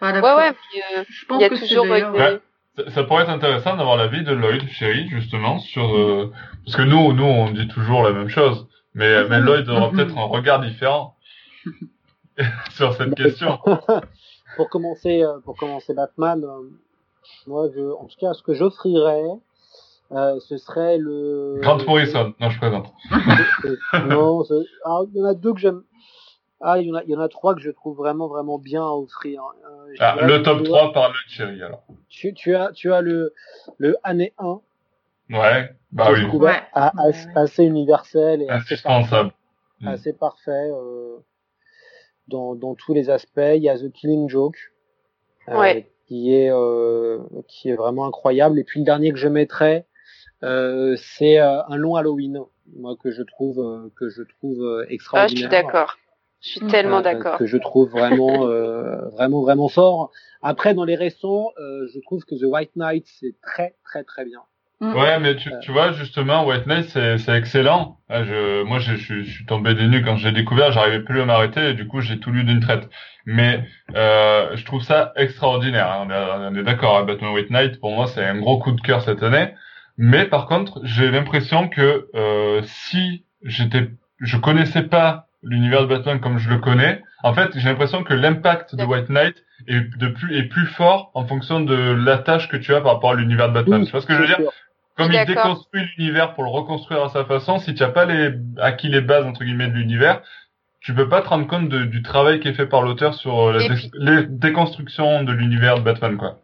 Enfin, ouais, ouais. euh, je pense il y a toujours. Ouais, ça, ça, pourrait être intéressant d'avoir l'avis de Lloyd, chérie, justement, sur euh, parce que nous, nous, on dit toujours la même chose, mais, mais Lloyd aura peut-être un regard différent sur cette question. pour commencer, euh, pour commencer Batman, moi, je, en tout cas, ce que j'offrirais, euh, ce serait le. Grant Morrison. Non, je présente. non, ah, il y en a deux que j'aime. Ah, il y, en a, il y en a trois que je trouve vraiment, vraiment bien à offrir. Euh, ah, le top 3 par le Thierry, alors. Tu, tu, as, tu as le, le année 1. Ouais, bah oui. Ouais. assez universel et assez parfait. Mm. Assez parfait euh, dans, dans tous les aspects. Il y a The Killing Joke. Euh, ouais qui est euh, qui est vraiment incroyable. Et puis le dernier que je mettrais, euh, c'est euh, un long Halloween, moi que je trouve que je trouve extraordinaire. Ah, je suis d'accord. Je suis tellement d'accord. Que je trouve vraiment vraiment vraiment fort. Après dans les récents, je trouve que The White Knight c'est très très très bien. Mm. Ouais, mais tu, tu vois, justement, White Knight, c'est excellent. Ah, je, moi, je, je, suis tombé des nues quand j'ai découvert, j'arrivais plus à m'arrêter, et du coup, j'ai tout lu d'une traite. Mais euh, je trouve ça extraordinaire. Hein. On est, d'accord, hein, Batman White Knight, pour moi, c'est un gros coup de cœur cette année. Mais par contre, j'ai l'impression que euh, si j'étais, je connaissais pas l'univers de Batman comme je le connais, en fait, j'ai l'impression que l'impact de White Knight est de plus est plus fort en fonction de l'attache que tu as par rapport à l'univers de Batman. tu vois ce que je veux dire comme il déconstruit l'univers pour le reconstruire à sa façon, si tu n'as pas les, acquis les bases entre guillemets de l'univers, tu peux pas te rendre compte du travail qui est fait par l'auteur sur euh, la déconstruction de l'univers de Batman, quoi.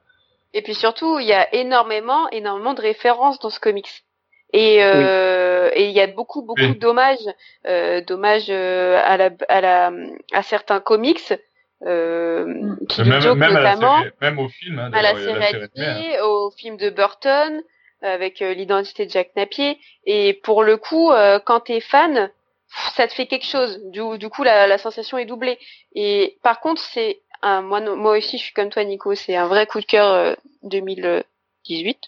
Et puis surtout, il y a énormément, énormément de références dans ce comics. Et euh, et il y a beaucoup beaucoup d'hommages, euh, d'hommages euh, à la à la à certains comics. Euh, qui même, même, notamment, série, même au film, hein, à la série, la série animée, au film de Burton, avec euh, l'identité de Jack Napier. Et pour le coup, euh, quand t'es fan, ça te fait quelque chose. Du, du coup, la, la, sensation est doublée. Et par contre, c'est un, moi, moi aussi, je suis comme toi, Nico. C'est un vrai coup de cœur 2018.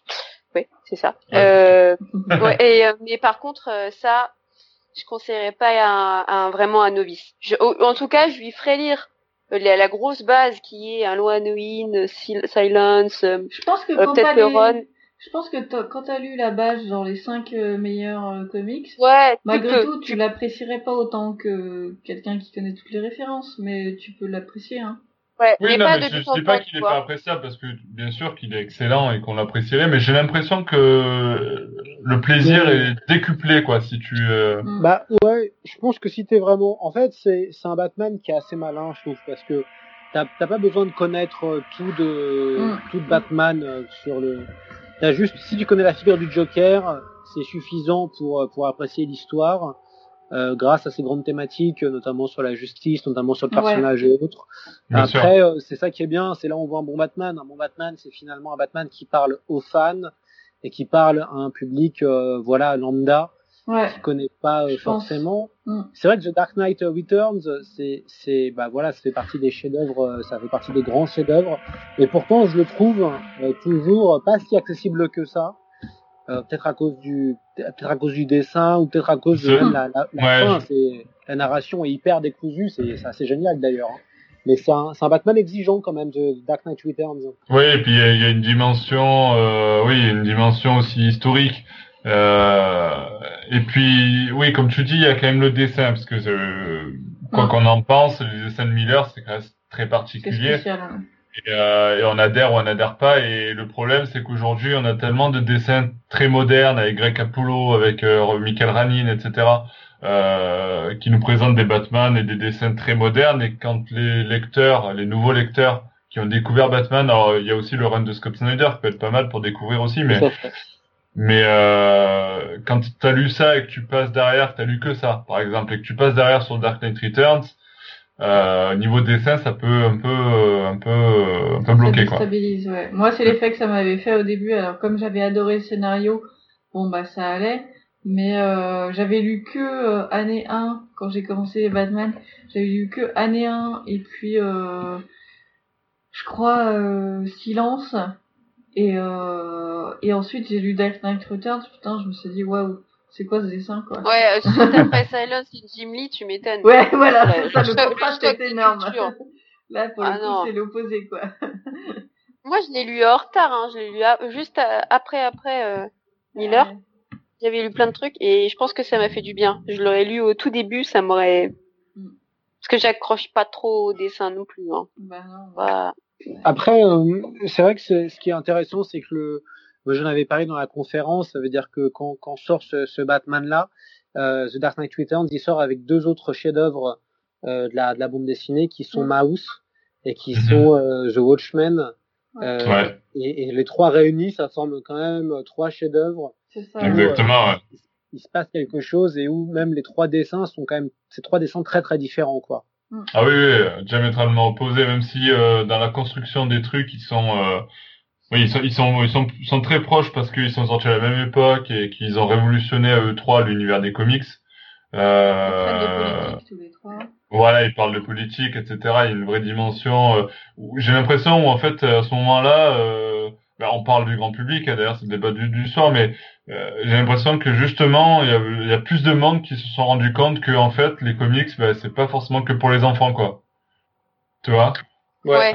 Euh, oui, c'est ça. Euh, ouais, et, mais par contre, ça, je conseillerais pas à un, vraiment un novice. Je, en tout cas, je lui ferai lire la, la, grosse base qui est un Loa Silence, je pense que peut-être Ron. Je pense que quand t'as lu la base, genre les 5 euh, meilleurs euh, comics, ouais, malgré tout, tu, l'apprécierais pas autant que quelqu'un qui connaît toutes les références, mais tu peux l'apprécier, hein. Ouais, oui, non, mais je, dis pas qu'il est pas appréciable parce que bien sûr qu'il est excellent et qu'on l'apprécierait, mais j'ai l'impression que le plaisir est décuplé quoi si tu. Euh... Mm. Bah ouais, je pense que si t'es vraiment, en fait c'est c'est un Batman qui est assez malin je trouve parce que t'as pas besoin de connaître tout de mm. tout de Batman sur le T'as juste, si tu connais la figure du Joker, c'est suffisant pour pour apprécier l'histoire. Euh, grâce à ces grandes thématiques, notamment sur la justice, notamment sur le personnage et autres. Après, euh, c'est ça qui est bien, c'est là où on voit un bon Batman. Un bon Batman, c'est finalement un Batman qui parle aux fans et qui parle à un public, euh, voilà, lambda, ouais. qui connaît pas forcément. Mm. C'est vrai que The Dark Knight Returns, c'est, c'est, bah voilà, ça fait partie des chefs-d'œuvre, ça fait partie des grands chefs-d'œuvre, et pourtant je le trouve toujours pas si accessible que ça. Euh, peut-être à cause du peut-être à cause du dessin ou peut-être à cause de la, la, la c'est la narration est hyper décousue. C'est assez génial d'ailleurs hein. mais c'est un, un, Batman exigeant quand même de Dark Knight Returns. Oui et puis il y, a une dimension euh, oui une dimension aussi historique. Euh, et puis oui comme tu dis il y a quand même le dessin parce que euh, quoi qu'on en pense le dessin de Miller c'est quand même très particulier. spécial, hein. Euh, et, on adhère ou on n'adhère pas. Et le problème, c'est qu'aujourd'hui, on a tellement de dessins très modernes avec Greg Capullo, avec euh, Michael Ranin, etc., euh, qui nous présentent des Batman et des dessins très modernes. Et quand les lecteurs, les nouveaux lecteurs qui ont découvert Batman, alors il y a aussi le run de Scott Snyder qui peut être pas mal pour découvrir aussi, mais mais euh, quand tu as lu ça et que tu passes derrière, tu as lu que ça, par exemple, et que tu passes derrière sur Dark Knight Returns, euh, niveau dessin, ça peut un peu, un peu, un peu bloquer ça déstabilise, Ouais. Moi, c'est l'effet que ça m'avait fait au début. Alors, comme j'avais adoré le scénario, bon bah ça allait. Mais euh, j'avais lu que euh, année 1 quand j'ai commencé Batman. J'avais lu que année 1 et puis euh, je crois euh, Silence et et ensuite j'ai lu Dark Knight Returns. Putain, je me suis dit waouh c'est quoi ce dessin, quoi? Ouais, euh, suite après Silence et Jim Lee, tu m'étonnes. Ouais, voilà, ça, le contraste est énorme. Là, pour le ah coup, c'est l'opposé, quoi. Moi, je l'ai lu en retard, hein. je l'ai lu juste après, après euh, Miller. J'avais lu plein de trucs et je pense que ça m'a fait du bien. Je l'aurais lu au tout début, ça m'aurait... Mm. Parce que j'accroche pas trop au dessin non plus. Hein. Bah non. Bah... Après, euh, c'est vrai que ce qui est intéressant, c'est que le, j'en avais parlé dans la conférence, ça veut dire que quand, quand sort ce, ce Batman-là, euh, The Dark Knight Returns, il sort avec deux autres chefs-d'œuvre euh, de, la, de la bande dessinée qui sont mm. Mouse et qui mhm. sont euh, The Watchmen. Euh, ouais. et, et, les trois réunis, ça forme quand même trois chefs-d'œuvre. Exactement. ouais. il, il, se passe quelque chose et où même les trois dessins sont quand même, ces trois dessins très très différents, quoi. Mm. Ah oui, oui, diamétralement opposés, même si euh, dans la construction des trucs, ils sont euh, oui, ils sont, ils sont, ils sont, sont très proches parce qu'ils sont sortis à la même époque et qu'ils ont révolutionné à eux trois l'univers des comics. Euh, tous les trois. Voilà, ils parlent de politique, etc. Il y a une vraie dimension. Euh, J'ai l'impression où en fait à ce moment-là, euh, ben, on parle du grand public. Hein, D'ailleurs, c'est le débat du, du soir, mais euh, j'ai l'impression que justement, il y, a, il y a plus de monde qui se sont rendus compte que en fait, les comics, ben, c'est pas forcément que pour les enfants, quoi. Tu vois? Ouais.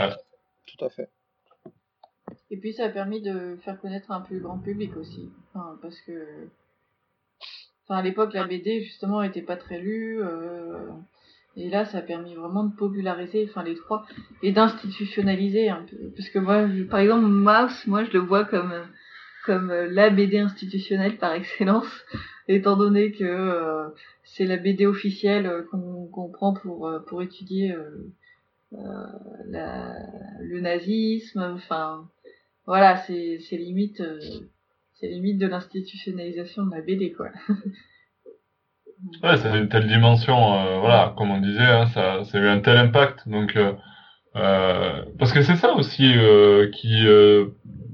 Tout à fait. Et puis ça a permis de faire connaître un le grand public aussi. Parce que. Enfin, à l'époque, la BD, justement, était pas très lue. Euh, et là, ça a permis vraiment de populariser, enfin, les trois, et d'institutionnaliser un peu. Parce que moi, par exemple, Mouse, moi, je le vois comme, comme la BD institutionnelle par excellence, étant donné que euh, c'est la BD officielle qu'on prend pour, pour étudier euh, le nazisme, enfin, voilà, c'est c'est limite euh, c'est limite de l'institutionnalisation de la BD quoi. ouais, c'est une telle dimension, euh, voilà, comme on disait, hein, ça, ça a eu un tel impact, donc euh, euh parce que c'est ça aussi qui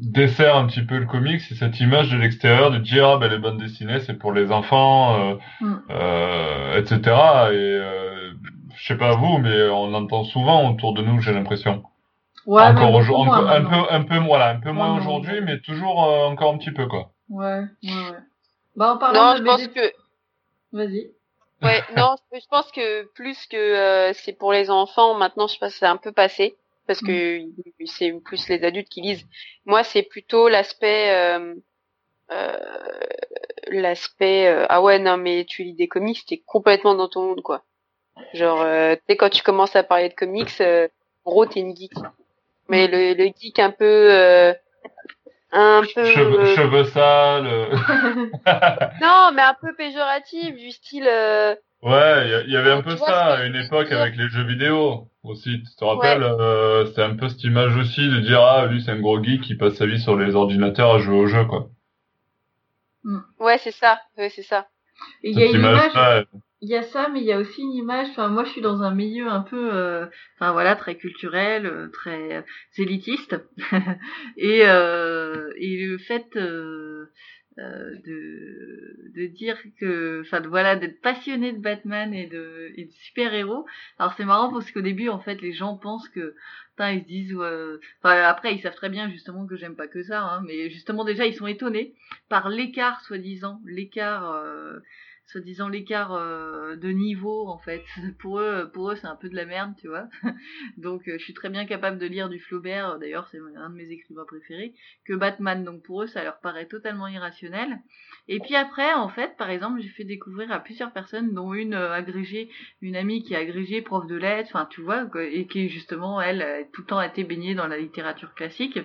dessert un petit peu le comics, c'est cette image de l'extérieur de dire ah ben les bandes dessinées c'est pour les enfants, mm. etc. Et je sais pas vous, mais on entend souvent autour de nous, j'ai l'impression. Ouais, encore aujourd'hui, un peu, un peu, voilà, un peu moins aujourd'hui, mais toujours euh, encore un petit peu quoi. Ouais, ouais, ouais. Bah en parlant non, je pense que. Vas-y. Ouais, non, je pense que plus que euh, c'est pour les enfants, maintenant je pense que c'est un peu passé parce que mm. c'est plus les adultes qui lisent. Moi, c'est plutôt l'aspect euh, euh, l'aspect ah ouais non mais tu lis des comics, t'es complètement dans ton monde quoi. Genre tu sais quand tu commences à parler de comics, en gros t'es une geek mais le, le geek un peu euh, un peu cheveux, euh, cheveux sales euh. non mais un peu péjoratif du style ouais il y, avait un peu ça à une époque avec les jeux vidéo aussi. Tu te rappelles, euh, c'était un peu cette image aussi de dire ah lui c'est un gros geek qui passe sa vie sur les ordinateurs à jouer au jeu quoi. Mm. Ouais c'est ça, ouais c'est ça. Il y a une image, il y a ça, mais il y a aussi une image. Enfin, moi, je suis dans un milieu un peu, euh, enfin voilà, très culturel, euh, très élitiste, et euh, et le fait euh, de, de dire que, enfin voilà, d'être passionné de Batman et de, et de super héros. Alors c'est marrant parce qu'au début en fait les gens pensent que, ils se disent, enfin après ils savent très bien justement que j'aime pas que ça, hein, mais justement déjà ils sont étonnés par l'écart soi-disant, l'écart euh, soi-disant l'écart euh, de niveau en fait. Pour eux, pour eux c'est un peu de la merde, tu vois. donc euh, je suis très bien capable de lire du Flaubert, d'ailleurs c'est un de mes écrivains préférés, que Batman. Donc pour eux ça leur paraît totalement irrationnel. Et puis après en fait, par exemple, j'ai fait découvrir à plusieurs personnes, dont une euh, agrégée, une amie qui est agrégée prof de lettres, enfin tu vois, et qui justement elle a tout le temps été baignée dans la littérature classique.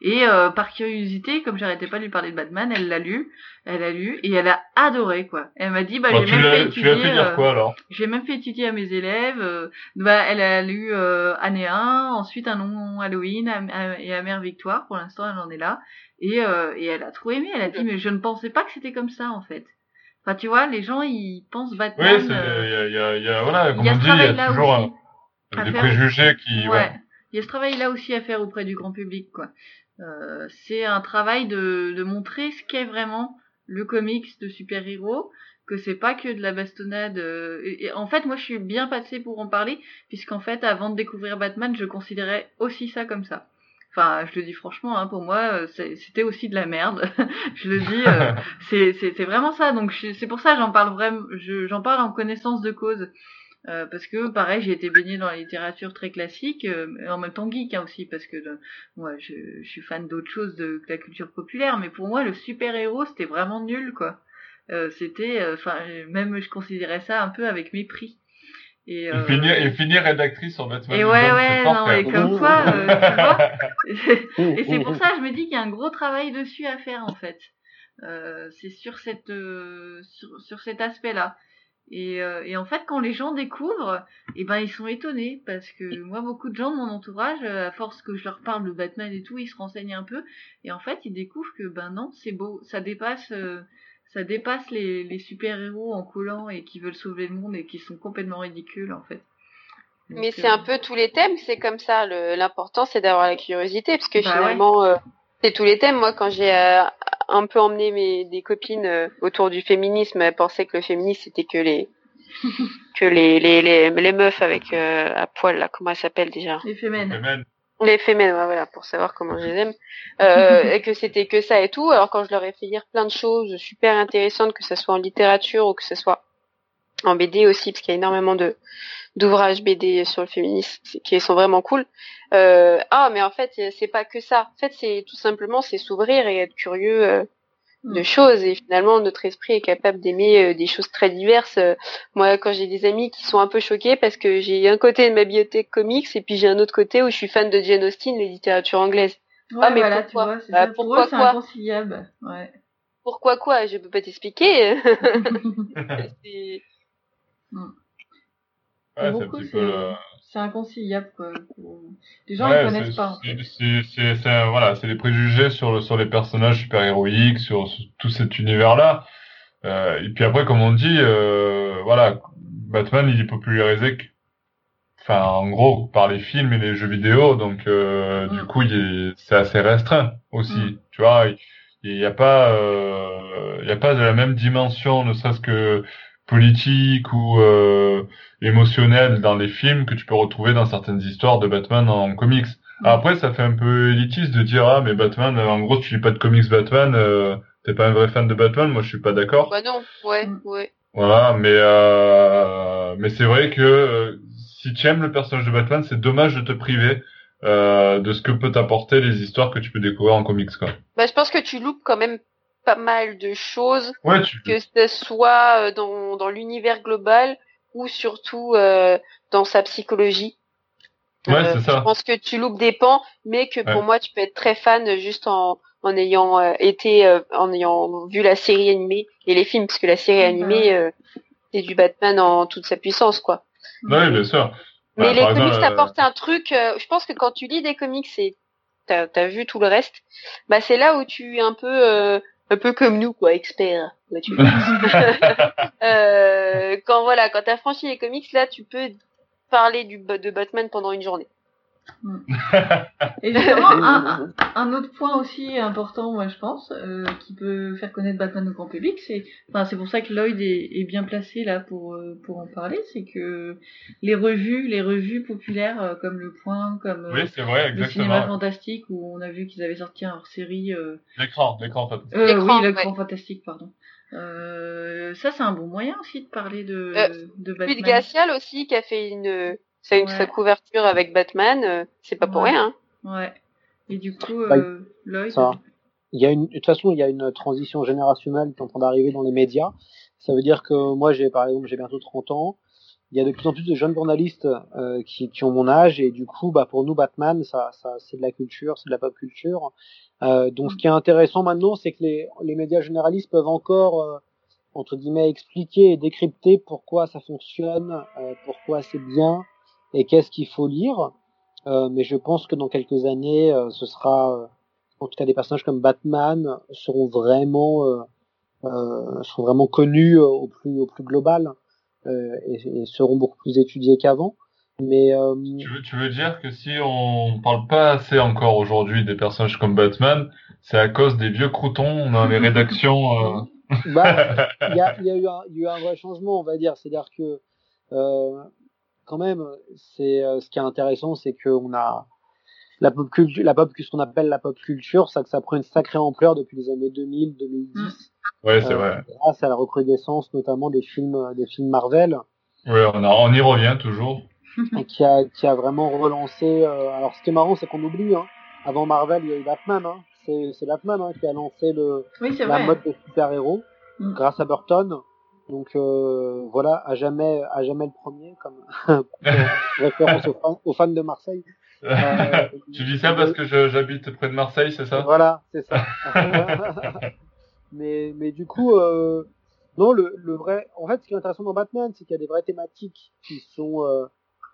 Et euh, par curiosité, comme j'arrêtais pas de lui parler de Batman, elle l'a lu, elle a lu et elle a adoré quoi. Elle m'a dit bah, j'ai même fait étudier. Tu euh, quoi alors? J'ai même fait étudier à mes élèves. Euh, bah elle a lu euh, année 1, ensuite un nom Halloween et à Mère Victoire. Pour l'instant elle en est là et et elle a trop aimé. Elle a dit mais je ne pensais pas que c'était comme ça en fait. Enfin tu vois les gens ils pensent Batman. Oui, il y a, y, a, y a voilà comme on dit il y a toujours des préjugés qui. Ouais. Il y a ce travail là aussi à faire auprès du grand public quoi. Euh, c'est un travail de, de montrer ce qu'est vraiment le comics de super-héros, que c'est pas que de la bastonnade. Euh, et, en fait, moi, je suis bien passée pour en parler, puisqu'en fait, avant de découvrir Batman, je considérais aussi ça comme ça. Enfin, je le dis franchement, hein, pour moi, euh, c'était aussi de la merde. je le dis, euh, c'est vraiment ça. Donc, c'est pour ça, j'en parle vraiment, j'en parle en connaissance de cause. Euh, parce que pareil, j'ai été baignée dans la littérature très classique, euh, en même temps geek hein, aussi, parce que euh, moi, je, je, suis fan d'autre chose de, que la culture populaire, mais pour moi, le super héros, c'était vraiment nul, quoi. Euh, c'était, enfin, même je considérais ça un peu avec mépris. Et, et, finir, et finir rédactrice en Batman. Et ouais, ouais, non, mais comme quoi, tu vois. et c'est pour ça, je me dis qu'il y a un gros travail dessus à faire, en fait. c'est sur cette, sur, sur cet aspect-là. Et, euh, et, en fait, quand les gens découvrent, eh ben ils sont étonnés parce que moi, beaucoup de gens de mon entourage, euh, à force que je leur parle de Batman et tout, ils se renseignent un peu et en fait, ils découvrent que ben non, c'est beau, ça dépasse, euh, ça dépasse les, les super héros en coulant et qui veulent sauver le monde et qui sont complètement ridicules en fait. Mais c'est un peu tous les thèmes, c'est comme ça. L'important, c'est d'avoir la curiosité parce que bah finalement, c'est tous les thèmes. Moi, quand j'ai un peu emmené mes des copines euh, autour du féminisme. Elles pensaient que le féminisme c'était que les que les les les, les meufs avec euh, à poil là, comment elles s'appellent déjà? Les fémènes. Les fémènes, voilà, pour savoir comment je les aime. Euh, et que c'était que ça et tout. Alors quand je leur ai fait lire plein de choses super intéressantes, que ce soit en littérature ou que ce soit en BD aussi, parce qu'il y a énormément de d'ouvrages BD sur le féminisme qui sont vraiment cool. Euh, ah, mais en fait, c'est pas que ça. En fait, c'est tout simplement c'est s'ouvrir et être curieux euh, de mm. choses. Et finalement, notre esprit est capable d'aimer euh, des choses très diverses. moi, quand j'ai des amis qui sont un peu choqués parce que j'ai un côté de ma bibliothèque comics et puis j'ai un autre côté où je suis fan de Jane Austen, la littérature anglaise. ah, mais voilà, pourquoi, vois, bah, pourquoi c'est inconciliable. Ouais. Pourquoi quoi? Je peux pas t'expliquer. Mm. Ouais, c'est inconciliable. Quoi. Les gens ne connaissent pas. C'est voilà, c'est des préjugés sur, sur les personnages super-héroïques, sur, tout cet univers-là. Euh, et puis après, comme on dit, euh, voilà, Batman, il est popularisé, enfin, en gros, par les films et les jeux vidéo, donc euh, du mm. coup, c'est assez restreint aussi. Mm. Tu vois, il n'y a pas, euh, il y a pas de la même dimension, ne serait-ce que politique ou euh, émotionnel dans les films que tu peux retrouver dans certaines histoires de Batman en comics. Après, ça fait un peu élitiste de dire ah mais Batman, en gros, tu lis pas de comics Batman, euh, t'es pas un vrai fan de Batman. Moi, je suis pas d'accord. Bah non, ouais, mm. ouais. Voilà, mais euh, mais c'est vrai que euh, si tu aimes le personnage de Batman, c'est dommage de te priver euh, de ce que peut t'apporter les histoires que tu peux découvrir en comics quoi. Bah je pense que tu loupes quand même pas mal de choses, que ce soit euh, dans, dans l'univers global ou surtout euh, dans sa psychologie. Ouais, euh, c'est ça. Je pense que tu loupes des pans, mais que pour moi, tu peux être très fan juste en, en ayant été, en ayant vu la série animée et les films, parce que la série animée, c'est du Batman en toute sa puissance, quoi. Oui, bien sûr. Mais les comics t'apportent un truc. je pense que quand tu lis des comics et t'as as vu tout le reste, bah c'est là où tu es un peu un peu comme nous quoi, expert. euh, quand voilà, quand t'as franchi les comics, là, tu peux parler du, de Batman pendant une journée. Mm. Et justement, un, un, autre point aussi important, moi je pense, euh, qui peut faire connaître Batman au grand public, c'est, enfin, c'est pour ça que Lloyd est, est, bien placé là pour euh, pour en parler, c'est que les revues, les revues populaires euh, comme Le Point, comme oui, c'est vrai, le cinéma fantastique, où on a vu qu'ils avaient sorti un hors-série. l'écran, l'écran fantastique. oui, l'écran fantastique, pardon. ça, c'est un bon moyen aussi de parler de, de Batman. Puis de Gassial aussi, qui a fait une c'est une sa couverture avec Batman, euh, c'est pas pour rien. Hein. Ouais. Et du coup, bah, euh, Lloyd. Il y a une, de toute façon, il y a une transition générationnelle qui est en train d'arriver dans les médias. Ça veut dire que moi, j'ai par exemple, j'ai bientôt 30 ans. Il y a de plus en plus de jeunes journalistes euh, qui, qui, ont mon âge et du coup, bah pour nous, Batman, ça, ça c'est de la culture, c'est de la pop culture. Euh, donc, ce qui est intéressant maintenant, c'est que les, les médias généralistes peuvent encore euh, entre guillemets expliquer et décrypter pourquoi ça fonctionne, euh, pourquoi c'est bien, et qu'est-ce qu'il faut lire. Euh, mais je pense que dans quelques années, euh, ce sera, euh, en tout cas, des personnages comme Batman seront vraiment, seront vraiment connus au plus, au plus global et, et, seront beaucoup plus étudiés qu'avant. Mais tu, veux, tu veux dire que si on parle pas assez encore aujourd'hui des personnages comme Batman, c'est à cause des vieux croutons dans les rédactions. bah, il y a, y, a eu un, y a eu un vrai changement, on va dire. C'est-à-dire que euh, quand même, c'est euh, ce qui est intéressant, c'est qu'on a la pop culture, la pop, ce qu'on appelle la pop culture, ça que ça prend une sacrée ampleur depuis les années 2000, 2010. Ouais, c'est euh, vrai. Grâce à la recrudescence notamment des films, des films Marvel. Ouais, on, a, on y revient toujours. Et qui a, qui a vraiment relancé. Euh, alors, ce qui est marrant, c'est qu'on oublie. Hein, avant Marvel, il y a eu Batman. Hein. C'est Batman hein, qui a lancé le la mode des super héros mm. grâce à Burton. Donc euh, voilà, à jamais, à jamais le premier, comme référence aux fans, aux fans, de Marseille. Euh, tu dis ça parce que j'habite près de Marseille, c'est ça? Voilà, c'est ça. mais, mais du coup, euh, non, le, le vrai, en fait, ce qui est intéressant dans Batman, c'est qu'il y a des vraies thématiques qui sont euh,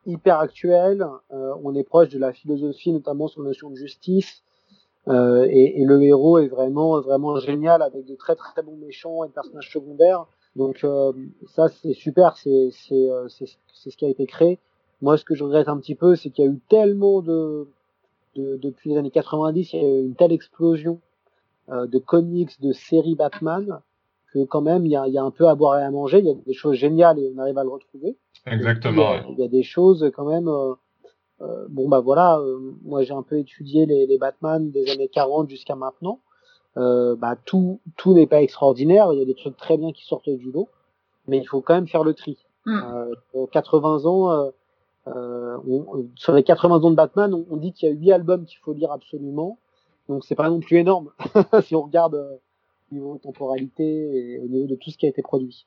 hyper actuelles. Euh, on est proche de la philosophie, notamment sur la notion de justice. Euh, et, et, le héros est vraiment, vraiment génial avec de très très bons méchants et de personnages secondaires. Donc euh, ça c'est super, c'est euh, c'est c'est ce qui a été créé. Moi ce que je regrette un petit peu, c'est qu'il y a eu tellement de, de, depuis les années 90, il y a eu une telle explosion euh, de comics, de séries Batman que quand même il y a, il y a un peu à boire et à manger. Il y a des choses géniales et on arrive à le retrouver. Exactement. il, y a, des choses quand même. bon bah voilà, moi j'ai un peu étudié les, les Batman des années 40 jusqu'à maintenant euh, bah, tout, tout n'est pas extraordinaire. Il y a des trucs très bien qui sortent du lot, mais il faut quand même faire le tri. Mm. Euh, 80 ans, euh, euh sur les 80 ans de Batman, on, dit qu'il y a 8 albums qu'il faut lire absolument. Donc c'est pas non plus énorme si on regarde euh, au niveau de temporalité et au niveau de tout ce qui a été produit.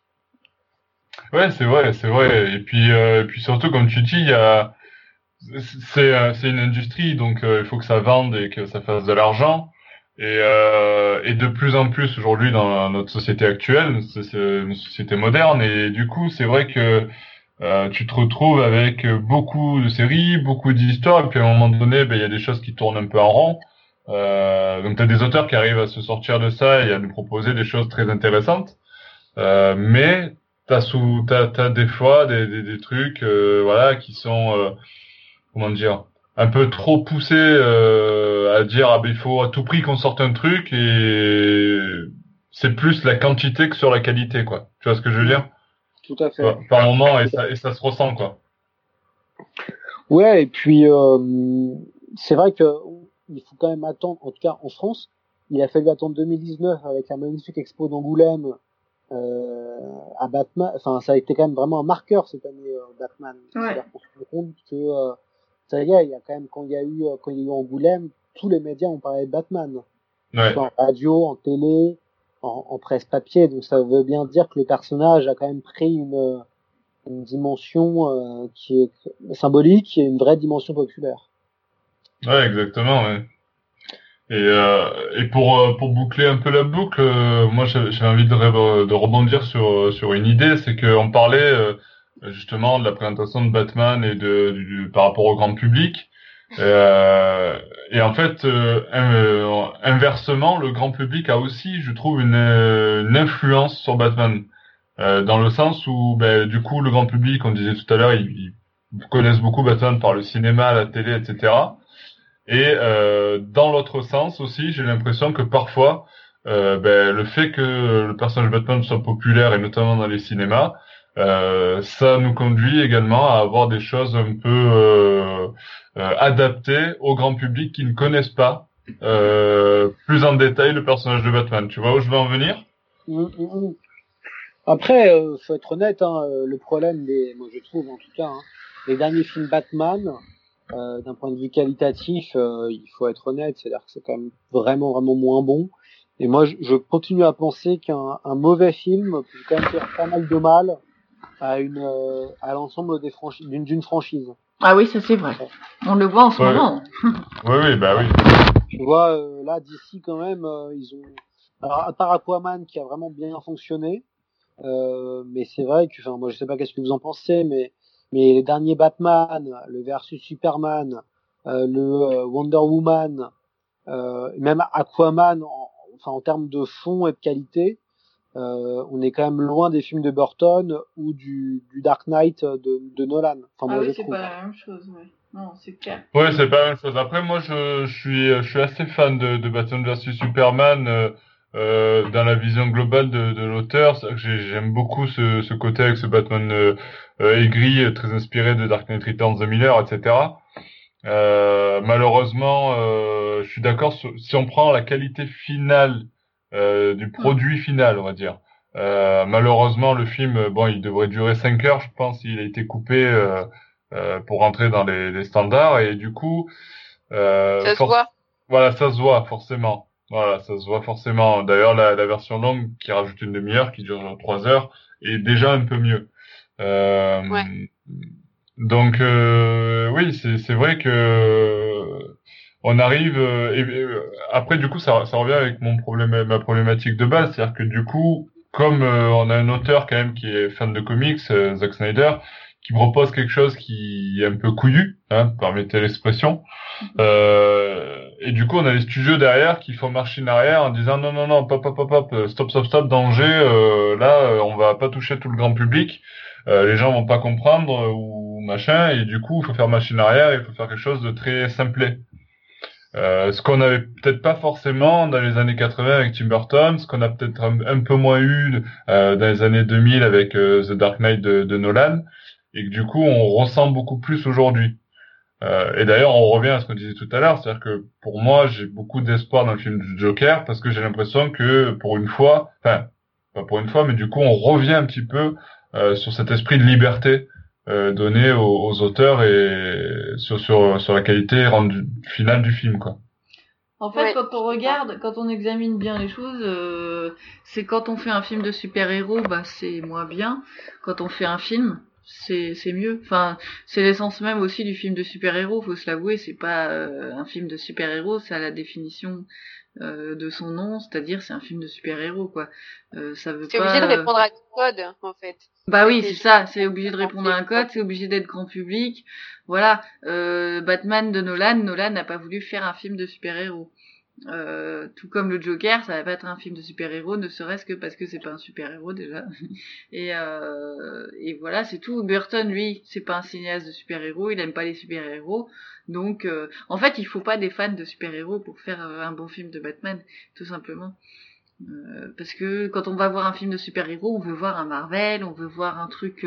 Ouais, c'est vrai, c'est vrai. Et puis, euh, et puis surtout, comme tu dis, il y a, c'est, c'est une industrie, donc il faut que ça vende et que ça fasse de l'argent. Et, euh, et de plus en plus aujourd'hui dans notre société actuelle, c'est une société moderne, et du coup c'est vrai que euh, tu te retrouves avec beaucoup de séries, beaucoup d'histoires, et puis à un moment donné, ben, il y a des choses qui tournent un peu en rond. Euh, donc tu as des auteurs qui arrivent à se sortir de ça et à nous proposer des choses très intéressantes, euh, mais t'as sous t'as, t'as des fois des, des, des trucs euh, voilà qui sont euh, comment dire un peu trop poussé euh, à dire ah ben il faut à tout prix qu'on sorte un truc et c'est plus la quantité que sur la qualité quoi. Tu vois ce que je veux dire? Tout à fait. Par, moment et ça et ça se ressent quoi. Ouais et puis euh, c'est vrai que il faut quand même attendre en tout cas en France il a fallu attendre 2019 avec la magnifique expo d'Angoulême euh, à Batman. Enfin, ça a été quand même vraiment un marqueur cette année euh, Batman. Ouais. On se rend compte que euh, ça y est, il y a quand même, quand il y a eu, euh, quand il y a eu Angoulême, tous les médias ont parlé de Batman. Ouais. En radio, en télé, en, en, presse papier. Donc ça veut bien dire que le personnage a quand même pris une, une dimension euh, qui est symbolique et une vraie dimension populaire. Ouais, exactement. Ouais. Et, euh, et pour, euh, pour boucler un peu la boucle, euh, moi j'ai envie de, de rebondir sur, sur une idée, c'est qu'on parlait justement de la présentation de Batman et de, par rapport au grand public. Euh, et en fait, euh, inversement, le grand public a aussi, je trouve, une, influence sur Batman, dans le sens où, ben, du coup, le grand public, on disait tout à l'heure, ils, connaissent beaucoup Batman par le cinéma, la télé, etc. Et dans l'autre sens aussi, j'ai l'impression que parfois, euh, ben, le fait que le personnage Batman soit populaire et notamment dans les cinémas, euh, ça nous conduit également à avoir des choses un peu euh, euh adaptées au grand public qui ne connaissent pas euh, plus en détail le personnage de Batman. Tu vois où je veux en venir? Mmh, mmh, mmh. Après, euh, faut être honnête, hein, le problème des, moi je trouve en tout cas, hein, les derniers films Batman, d'un point de vue qualitatif, il faut être honnête, c'est-à-dire que c'est quand même vraiment vraiment moins bon. Et moi, je, continue à penser qu'un mauvais film peut quand même faire pas mal de mal à une euh, à l'ensemble des franchises d'une franchise. Ah oui, ça c'est vrai. On le voit en ce moment. oui, oui, bah oui. Tu vois, euh, là d'ici quand même, euh, ils ont. Alors à part Aquaman qui a vraiment bien fonctionné, mais c'est vrai que, enfin, moi je sais pas qu'est-ce que vous en pensez, mais mais les derniers Batman, le versus Superman, le Wonder Woman, même Aquaman en, enfin en termes de fond et de qualité, euh, on est quand même loin des films de Burton ou du, du Dark Knight de, de Nolan. Enfin, ah oui, c'est pas la même chose, ouais. Non, c'est clair. Ouais, c'est pas la même chose. Après, moi, je, je suis, je suis assez fan de, de Batman vs Superman. Euh, euh, dans la vision globale de, de l'auteur, j'aime beaucoup ce, ce côté avec ce Batman euh, euh, aigri, très inspiré de Dark Knight Returns de Miller, etc. Euh, malheureusement, euh, je suis d'accord. Si on prend la qualité finale du produit final, on va dire. Euh, malheureusement, le film, bon, il devrait durer 5 heures, je pense. Il a été coupé euh, euh, pour rentrer dans les, les, standards et du coup, ça se voit. Voilà, ça se voit forcément. Voilà, ça se voit forcément. D'ailleurs, la, la, version longue qui rajoute une demi-heure, qui dure 3 heures, est déjà un peu mieux. Ouais. Donc euh, oui, c'est vrai que on arrive et, après du coup ça, revient avec mon problème ma problématique de base, c'est-à-dire que du coup comme euh, on a un auteur quand même qui est fan de comics, euh, Zack Snyder, qui propose quelque chose qui est un peu couillu, hein, permettez l'expression. Euh, et du coup, on a les studios derrière qui font machine arrière en disant non, non, non, pop, pop, pop, pop, stop, stop, stop, danger. Euh, là, on va pas toucher tout le grand public. Euh, les gens vont pas comprendre ou machin, et du coup, il faut faire machine arrière, il faut faire quelque chose de très simplé. Euh, ce qu'on avait peut-être pas forcément dans les années 80 avec Tim Burton, ce qu'on a peut-être un, peu moins eu euh, dans les années 2000 avec euh, The Dark Knight de, de, Nolan, et que du coup on ressent beaucoup plus aujourd'hui. Et d'ailleurs on revient à ce qu'on disait tout à l'heure, c'est-à-dire que pour moi j'ai beaucoup d'espoir dans le film du Joker parce que j'ai l'impression que pour une fois, enfin pas pour une fois, mais du coup on revient un petit peu sur cet esprit de liberté donné aux, aux, auteurs et sur, sur, sur la qualité finale du film quoi. En fait, quand on regarde, quand on examine bien les choses, euh, c'est quand on fait un film de super-héros, bah c'est moins bien. Quand on fait un film, c'est c'est mieux. Enfin, c'est l'essence même aussi du film de super-héros, faut se l'avouer, c'est pas euh, un film de super-héros, c'est à la définition euh, de son nom, c'est-à-dire c'est un film de super-héros quoi. Euh, ça veut pas. C'est obligé de répondre à un code en fait. Bah oui, c'est ça, c'est obligé de répondre à un code, c'est obligé d'être grand public. Voilà, euh, Batman de Nolan, Nolan n'a pas voulu faire un film de super-héros. Euh, tout comme le Joker, ça va pas être un film de super-héros, ne serait-ce que parce que c'est pas un super-héros déjà. et, euh, et voilà, c'est tout. Burton, lui, c'est pas un cinéaste de super-héros, il aime pas les super-héros. Donc, euh, en fait, il faut pas des fans de super-héros pour faire un bon film de Batman, tout simplement. Euh, parce que quand on va voir un film de super-héros, on veut voir un Marvel, on veut voir un truc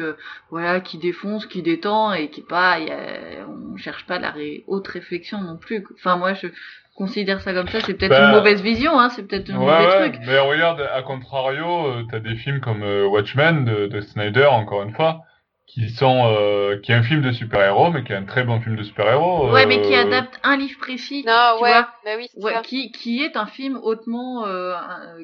voilà qui défonce, qui détend et qui pas, y a, on cherche pas la haute réflexion non plus. Enfin moi je considère ça comme ça, c'est peut-être une ben, mauvaise vision, hein, c'est peut-être un mauvais truc. Mais regarde, à contrario, t'as des films comme Watchmen de, de Snyder, encore une fois, qui sont euh, qui est un film de super-héros mais qui est un très bon film de super-héros ouais mais qui euh, adapte un livre précis non ouais. bah oui ouais, qui qui est un film hautement euh,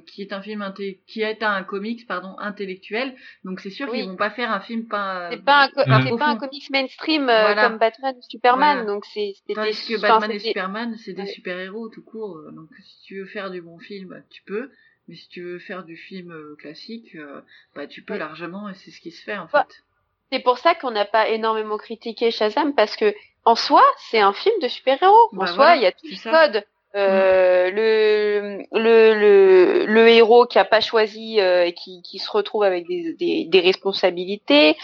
qui est un film qui est un comics pardon intellectuel. Donc c'est sûr qu'ils vont pas faire un film pas c'est pas un c'est pas un comics mainstream euh, comme Batman ou Superman donc c'est tandis que Batman et Superman c'est des super-héros tout court donc si tu veux faire du bon film tu peux mais si tu veux faire du film classique bah tu peux largement et c'est ce qui se fait en fait C'est pour ça qu'on n'a pas énormément critiqué Shazam parce que en soi, c'est un film de super-héros. en bah soi, il y a tout le code. Euh, le, le, le, le, héros qui a pas choisi euh, et qui, qui se retrouve avec des, des, des responsabilités.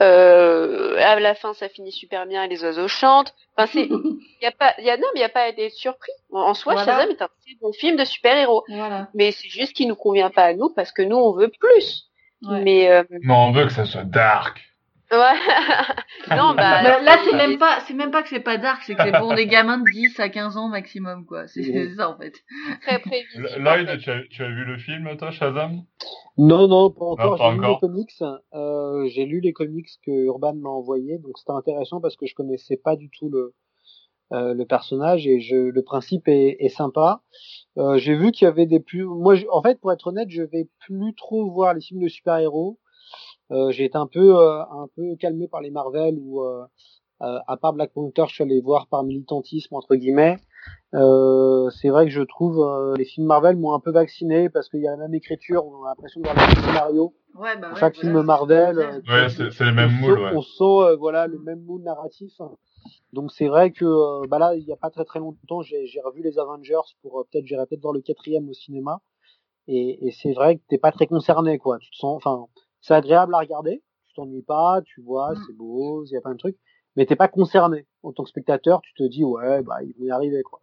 Euh, à la fin, ça finit super bien, les oiseaux chantent. Enfin, c'est, y a pas, y a non, mais y a pas à être surpris. En soi, Shazam est un très bon film de super-héros. Voilà. Mais c'est juste qu'il nous convient pas à nous parce que nous, on veut plus. Mais euh... non, on veut que ça soit dark. Ouais. non, bah, bah là, c'est même pas, c'est même pas que c'est pas dark, c'est que c'est pour des gamins de 10 à 15 ans maximum, quoi. C'est ça, en fait. Très prévisible. Lloyd, tu as, tu as vu le film, toi, Shazam? Non, non, pas encore. J'ai lu les comics. Euh, j'ai lu les comics que Urban m'a envoyé, donc c'était intéressant parce que je connaissais pas du tout le, euh, le personnage et je, le principe est, est sympa. Euh, j'ai vu qu'il y avait des plus, moi, en fait, pour être honnête, je vais plus trop voir les films de super-héros. Euh, j'ai été un peu euh, un peu calmé par les Marvel ou euh, à part Black Panther, je suis allé voir par militantisme entre guillemets. Euh, c'est vrai que je trouve les films Marvel m'ont un peu vacciné parce qu'il y a la même écriture, on a l'impression de voir le même scénario. Ouais, bah chaque film Marvel, ouais, c'est le même moule. On sent voilà le même moule narratif. Donc c'est vrai que bah là il y a pas très très longtemps j'ai revu les Avengers pour peut-être j'irai peut-être voir le quatrième au cinéma et, et c'est vrai que t'es pas très concerné quoi. Tu te sens enfin c'est agréable à regarder, tu t'ennuies pas, tu vois, mm. c'est beau, il y a plein de trucs, mais t'es pas concerné. En tant que spectateur, tu te dis ouais, bah ils vont y arriver quoi.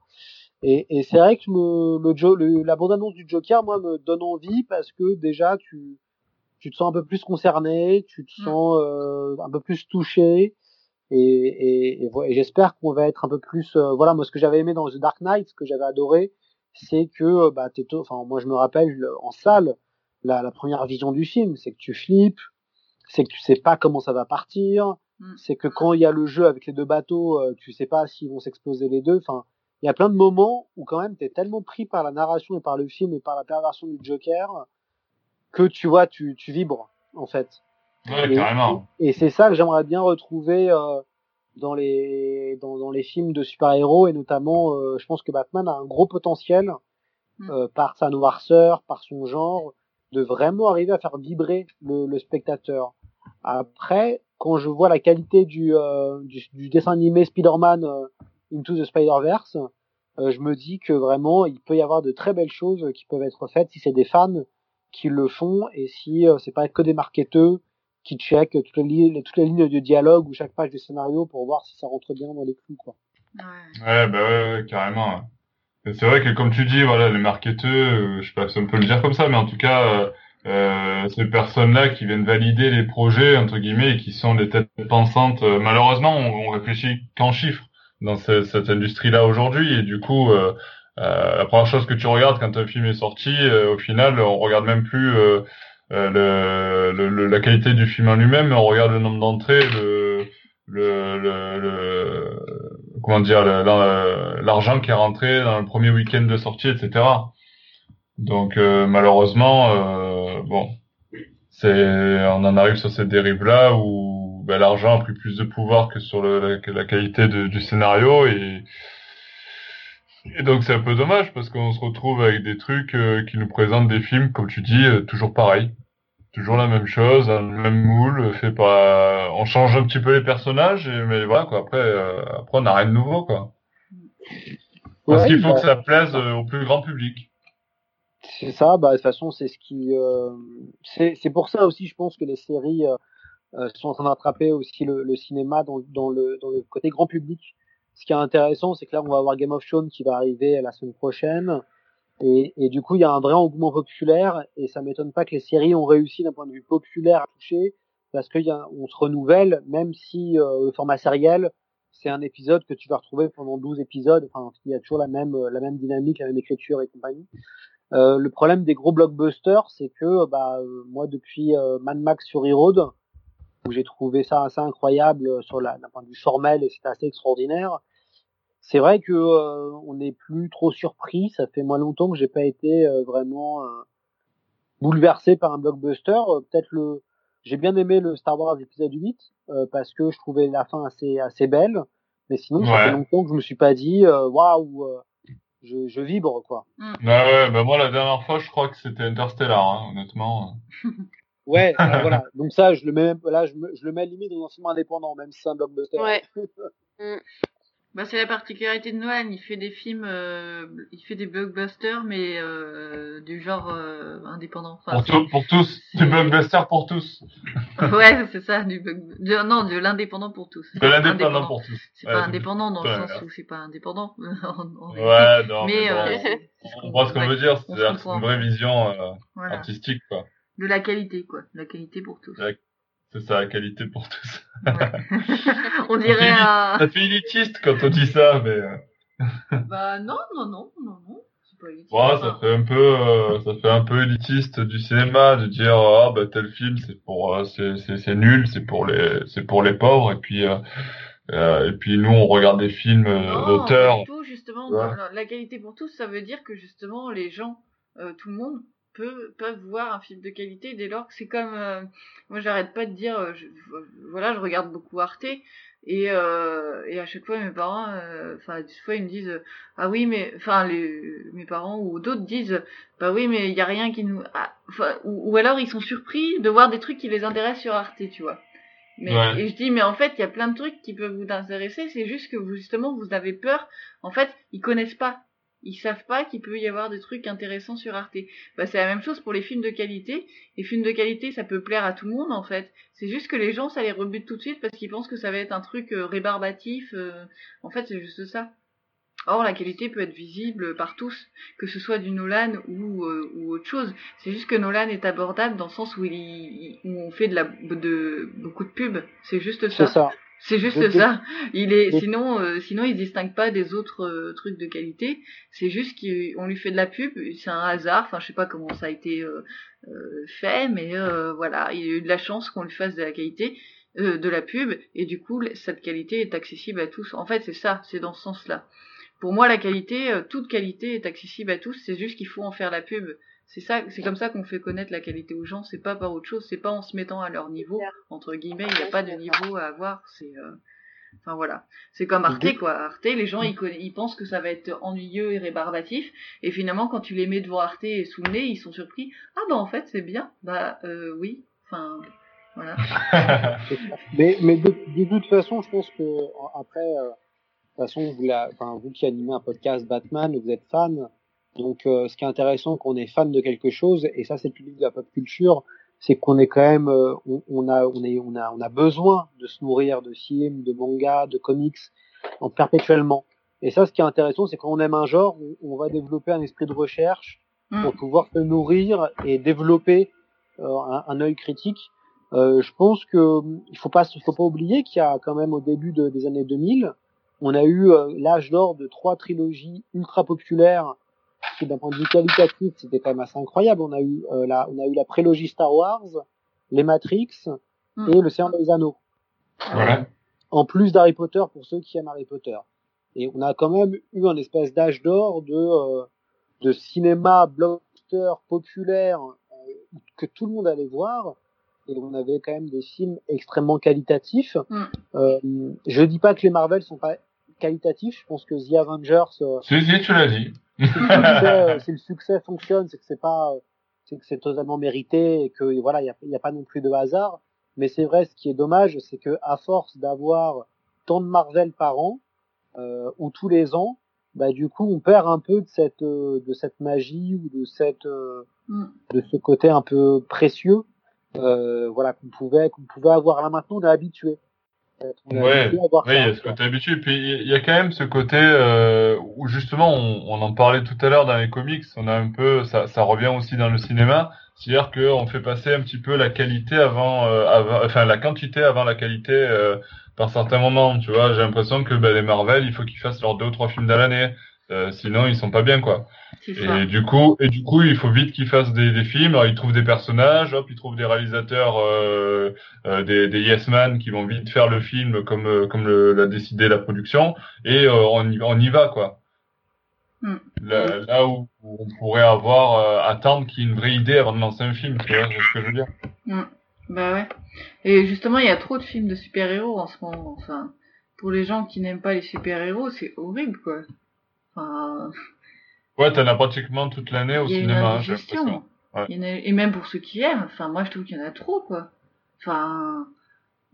Et, et c'est vrai que le, le, le, la bande-annonce du Joker, moi, me donne envie parce que déjà tu tu te sens un peu plus concerné, tu te mm. sens euh, un peu plus touché. Et, et, et, j'espère qu'on va être un peu plus euh, voilà moi ce que j'avais aimé dans The Dark Knight ce que j'avais adoré c'est que bah t'es enfin moi je me rappelle en salle la, la, première vision du film, c'est que tu flippes, c'est que tu sais pas comment ça va partir, mm. c'est que quand il y a le jeu avec les deux bateaux, euh, tu sais pas s'ils vont s'exploser les deux. Enfin, il y a plein de moments où quand même t'es tellement pris par la narration et par le film et par la perversion du Joker que tu vois, tu, tu vibres en fait. Ouais, et, carrément. Et, c'est ça que j'aimerais bien retrouver euh, dans les dans, dans, les films de super-héros et notamment, euh, je pense que Batman a un gros potentiel mm. euh, par sa noirceur, par son genre de vraiment arriver à faire vibrer le, le spectateur. Après, quand je vois la qualité du, euh, du, du, dessin animé Spider-Man euh, Into the Spider-Verse, euh, je me dis que vraiment il peut y avoir de très belles choses qui peuvent être faites si c'est des fans qui le font et si c'est pas que des marketeurs qui checkent toutes les, lignes, toutes les lignes de dialogue ou chaque page du scénario pour voir si ça rentre bien dans les clous quoi. Ouais, ouais bah ouais, ouais carrément. C'est vrai que comme tu dis, voilà, les marketeurs, euh, je sais pas si on peut le dire comme ça, mais en tout cas, euh, euh ces personnes-là qui viennent valider les projets entre guillemets et qui sont des têtes pensantes. Euh, malheureusement, on, on réfléchit qu'en chiffres dans cette, industrie-là aujourd'hui, et du coup, euh, la première chose que tu regardes quand un film est sorti, au final, on regarde même plus le, le, la qualité du film en lui-même, mais on regarde le nombre d'entrées, le, le, le comment dire l'argent qui est rentré dans le premier week-end de sortie, etc. Donc euh, malheureusement, euh, bon, c'est on en arrive sur cette dérive là où ben, l'argent a pris plus de pouvoir que sur la, qualité du scénario et donc c'est un peu dommage parce qu'on se retrouve avec des trucs euh, qui nous présentent des films, comme tu dis, toujours pareil toujours la même chose, le même moule, fait par, on change un petit peu les personnages, mais voilà quoi. Après, euh, après on n'a rien de nouveau quoi. Parce qu'il faut que ça plaise euh, au plus grand public. C'est ça, bah de toute façon c'est ce qui, euh, c'est c'est pour ça aussi je pense que les séries euh, sont en train d'attraper aussi le, le cinéma dans, dans le dans le côté grand public. Ce qui est intéressant, c'est que là on va avoir Game of Thrones qui va arriver la semaine prochaine. Et, et, du coup, il y a un vrai engouement populaire, et ça m'étonne pas que les séries ont réussi d'un point de vue populaire à toucher, parce qu'on se renouvelle, même si euh, le format sériel, c'est un épisode que tu vas retrouver pendant 12 épisodes, enfin, il y a toujours la même, la même dynamique, la même écriture et compagnie. Euh, le problème des gros blockbusters, c'est que bah, euh, moi, depuis euh, Mad Max Fury Road, où j'ai trouvé ça assez incroyable sur la, d'un point de vue formel, et c'était assez extraordinaire, c'est vrai que euh, on n'est plus trop surpris. Ça fait moins longtemps que j'ai pas été euh, vraiment euh, bouleversé par un blockbuster. Peut-être le, j'ai bien aimé le Star Wars épisode 8 parce que je trouvais la fin assez assez belle. Mais sinon, ça fait longtemps que je me suis pas dit waouh, je, je vibre quoi. Mm. Ouais, ouais, bah moi la dernière fois, je crois que c'était Interstellar, hein, honnêtement. Ouais, voilà. Donc ça, je le mets, là, je, je le mets limite dans un film indépendant, même si c'est un blockbuster. Ouais. Mm. Bah, c'est la particularité de Nolan, il fait des films, euh, il fait des blockbusters, mais euh, du genre euh, indépendant. Enfin, pour, pour, tous, du blockbuster pour tous. ouais, c'est ça, du, bug... non, de l'indépendant pour tous. De l'indépendant pour tous. C'est pas indépendant dans le sens où c'est pas indépendant. ouais, non, mais, bon, euh, on voit ce qu'on veut dire, c'est une vraie vision artistique, quoi. De la qualité, quoi, la qualité pour tous. C'est ça, la qualité pour tous. on dirait un... Ça fait élitiste quand on dit ça, mais... Euh. bah non, non, non, non, non. Ouais, ça fait un peu, euh, ça fait un peu élitiste du cinéma de dire ah bah tel film c'est pour, euh, c'est c'est nul, c'est pour les, c'est pour les pauvres et puis et puis nous on regarde des films d'auteurs. Tout justement, la qualité pour tous, ça veut dire que justement les gens, tout le monde peuvent voir un film de qualité dès lors que c'est comme euh, moi j'arrête pas de dire euh, voilà je regarde beaucoup Arte et euh, et à chaque fois mes parents enfin des fois ils me disent ah oui mais enfin les mes parents ou d'autres disent bah oui mais il y a rien qui nous ah, ou, ou, alors ils sont surpris de voir des trucs qui les intéressent sur Arte tu vois. Mais et je dis mais en fait il y a plein de trucs qui peuvent vous intéresser c'est juste que vous justement vous avez peur en fait ils connaissent pas ils savent pas qu'il peut y avoir des trucs intéressants sur Arte. Bah, c'est la même chose pour les films de qualité. Les films de qualité, ça peut plaire à tout le monde en fait. C'est juste que les gens, ça les rebute tout de suite parce qu'ils pensent que ça va être un truc euh, rébarbatif. Euh. En fait, c'est juste ça. Or, la qualité peut être visible par tous, que ce soit du Nolan ou, euh, autre chose. C'est juste que Nolan est abordable dans le sens où, il, où on fait de, la, de beaucoup de pubs. C'est juste ça. Ça. C'est juste ça. Il est sinon euh, sinon il se distingue pas des autres euh, trucs de qualité. C'est juste qu'on lui fait de la pub. C'est un hasard. Enfin je sais pas comment ça a été euh, fait, mais voilà il a eu de la chance qu'on lui fasse de la qualité de la pub et du coup cette qualité est accessible à tous. En fait c'est ça. C'est dans ce sens-là. Pour moi la qualité, toute qualité est accessible à tous. C'est juste qu'il faut en faire la pub. C'est ça, c'est comme ça qu'on fait connaître la qualité aux gens. C'est pas par autre chose. C'est pas en se mettant à leur niveau. Entre guillemets, il n'y a pas de niveau à avoir. C'est, euh, enfin voilà. C'est comme Arte quoi. Arte, les gens ils, ils pensent que ça va être ennuyeux et rébarbatif, et finalement quand tu les mets devant Arte et sous le nez, ils sont surpris. Ah bah en fait c'est bien. Bah euh, oui. Enfin voilà. mais mais de, toute façon, je pense que après, euh, de toute façon vous la, enfin vous qui animez un podcast Batman, vous êtes fan donc, euh, ce qui est intéressant, qu'on est fan de quelque chose, et ça, c'est le public de la pop culture, c'est qu'on est quand même, euh, on, a, on, est, on, a, on a besoin de se nourrir de films, de mangas, de comics, en perpétuellement. Et ça, ce qui est intéressant, c'est quand on aime un genre, on, va développer un esprit de recherche mm. pour pouvoir se nourrir et développer euh, un, un, œil critique. Je pense que il faut pas, faut pas oublier qu'il y a quand même au début des années 2000, on a eu l'âge d'or de trois trilogies ultra populaires d'un point de vue qualitatif, c'était quand même assez incroyable. On a eu euh, la, on a eu la prélogie Star Wars, les Matrix hmm. et le Seigneur des Anneaux. En plus d'Harry Potter pour ceux qui aiment Harry Potter. Et on a quand même eu un espèce d'âge d'or de euh, de cinéma blockbuster populaire euh, que tout le monde allait voir. Et on avait quand même des films extrêmement qualitatifs. Euh, je dis pas que les Marvel sont pas qualitatifs. Je pense que The Avengers. si, si, tu l'as dit. Si le succès fonctionne, c'est que c'est pas, c'est que c'est totalement mérité et que voilà, il n'y a, y a, pas non plus de hasard. Mais c'est vrai, ce qui est dommage, c'est que à force d'avoir tant de Marvel par an euh, ou tous les ans, bah du coup, on perd un peu de cette euh, de cette magie ou de cette euh, mm. de ce côté un peu précieux, euh, voilà qu'on pouvait qu'on pouvait avoir là maintenant. On est habitué. Ouais, oui, il y a ce côté habitué. Puis il y a quand même ce côté euh, où justement, on, on, en parlait tout à l'heure dans les comics. On a un peu, ça, ça revient aussi dans le cinéma. C'est-à-dire qu'on fait passer un petit peu la qualité avant, euh, avant, enfin la quantité avant la qualité euh, par certains moments. Tu vois, j'ai l'impression que ben, les Marvel, il faut qu'ils fassent leurs deux ou trois films dans l'année. Euh, sinon, ils sont pas bien, quoi. Et du coup, et du coup, il faut vite qu'ils fassent des, des, films. Alors, ils trouvent des personnages, hop, ils trouvent des réalisateurs, euh, euh, des, des yes man qui vont vite faire le film comme comme l'a décidé la production, et on, y, on y va, quoi. Hmm. Là, là où, on pourrait avoir attendre qu'il y ait une vraie idée avant de lancer un film, tu vois ce que je veux dire. Hmm. Bah ouais. Et justement, il y a trop de films de super-héros en ce moment. Enfin, pour les gens qui n'aiment pas les super-héros, c'est horrible, quoi. Ouais, t'en as pratiquement toute l'année au cinéma, j'ai l'impression. et même pour ceux qui aiment, enfin moi je trouve qu'il y en a trop quoi. Enfin,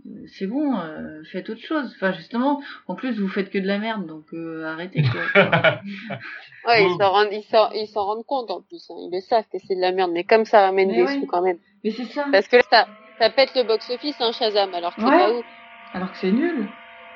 euh, c'est bon, euh, faites autre chose. Enfin, justement, en plus, vous faites que de la merde, donc euh, arrêtez. Quoi. ouais, ils s'en rendent, ils s'en, rendent compte en plus. Hein. Ils le savent que c'est de la merde, mais comme ça ramène des sous quand même. Mais c'est ça. Parce que ça, ça pète le box-office, hein, Shazam, alors que c'est pas ouf. Alors que c'est nul.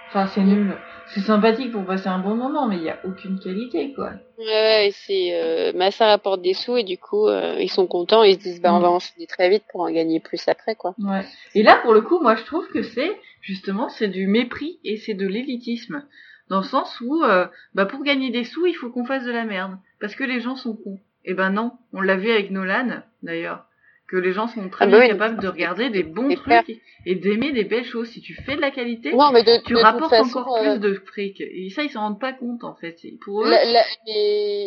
Enfin, c'est nul c'est sympathique pour passer un bon moment, mais il n'y a aucune qualité, quoi. Ouais, ouais c'est, euh, mais ça rapporte des sous et du coup, euh, ils sont contents, ils se disent, bah, on va mm. enchaîner très vite pour en gagner plus après, quoi. Ouais. Et là, pour le coup, moi, je trouve que c'est, justement, c'est du mépris et c'est de l'élitisme. Dans le sens où, euh, bah, pour gagner des sous, il faut qu'on fasse de la merde. Parce que les gens sont cons. Et eh ben non. On l'a vu avec Nolan, d'ailleurs que les gens sont très ah bah bien capables de regarder des bons trucs et d'aimer des belles choses. Si tu fais de la qualité, tu rapportes encore plus euh, de fric. Et ça, ils s'en rendent pas compte en fait. Pour eux, la, la,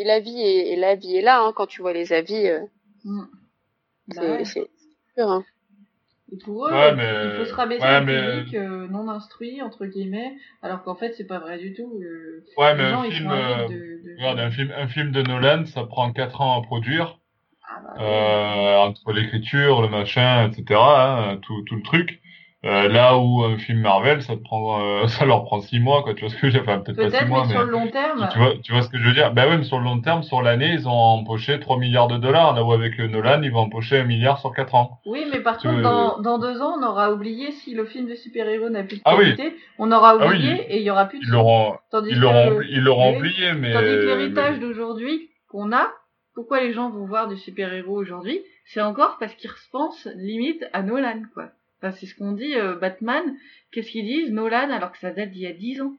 la vie est la vie est là hein, quand tu vois les avis. Euh... Mm. C'est sûr. Hein. Et pour eux, il faut se rabaisser ouais, mais... public euh, non instruit entre guillemets, alors qu'en fait c'est pas vrai du tout. Euh, ouais, mais un film, de, de... Regarde, un film, un film de Nolan, ça prend 4 ans à produire. Euh, entre l'écriture, le machin, etc. Hein, tout, tout le truc. Euh, là où un film Marvel, ça te prend, euh, ça leur prend six mois, quoi. Tu vois ce que je veux dire Enfin, peut-être pas six mois, mais sur le long terme. Tu vois, tu vois ce que je veux dire Ben oui, mais sur le long terme, sur l'année, ils ont empoché 3 milliards de dollars. Là où avec Nolan, ils vont empocher un milliard sur 4 ans. Oui, mais par contre, dans, dans deux ans, on aura oublié si le film de super-héros n'a plus de ah qualité. On aura ah oublié et il y aura plus de. Ils l'auront, ils l'auront, ils l'auront oublié, mais. Tandis que l'héritage d'aujourd'hui qu'on a, pourquoi les gens vont voir des super-héros aujourd'hui C'est encore parce qu'ils pensent limite à Nolan, quoi. Enfin, c'est ce qu'on dit, euh, Batman, qu'est-ce qu'ils disent? Nolan, alors que ça date d'il y a dix ans.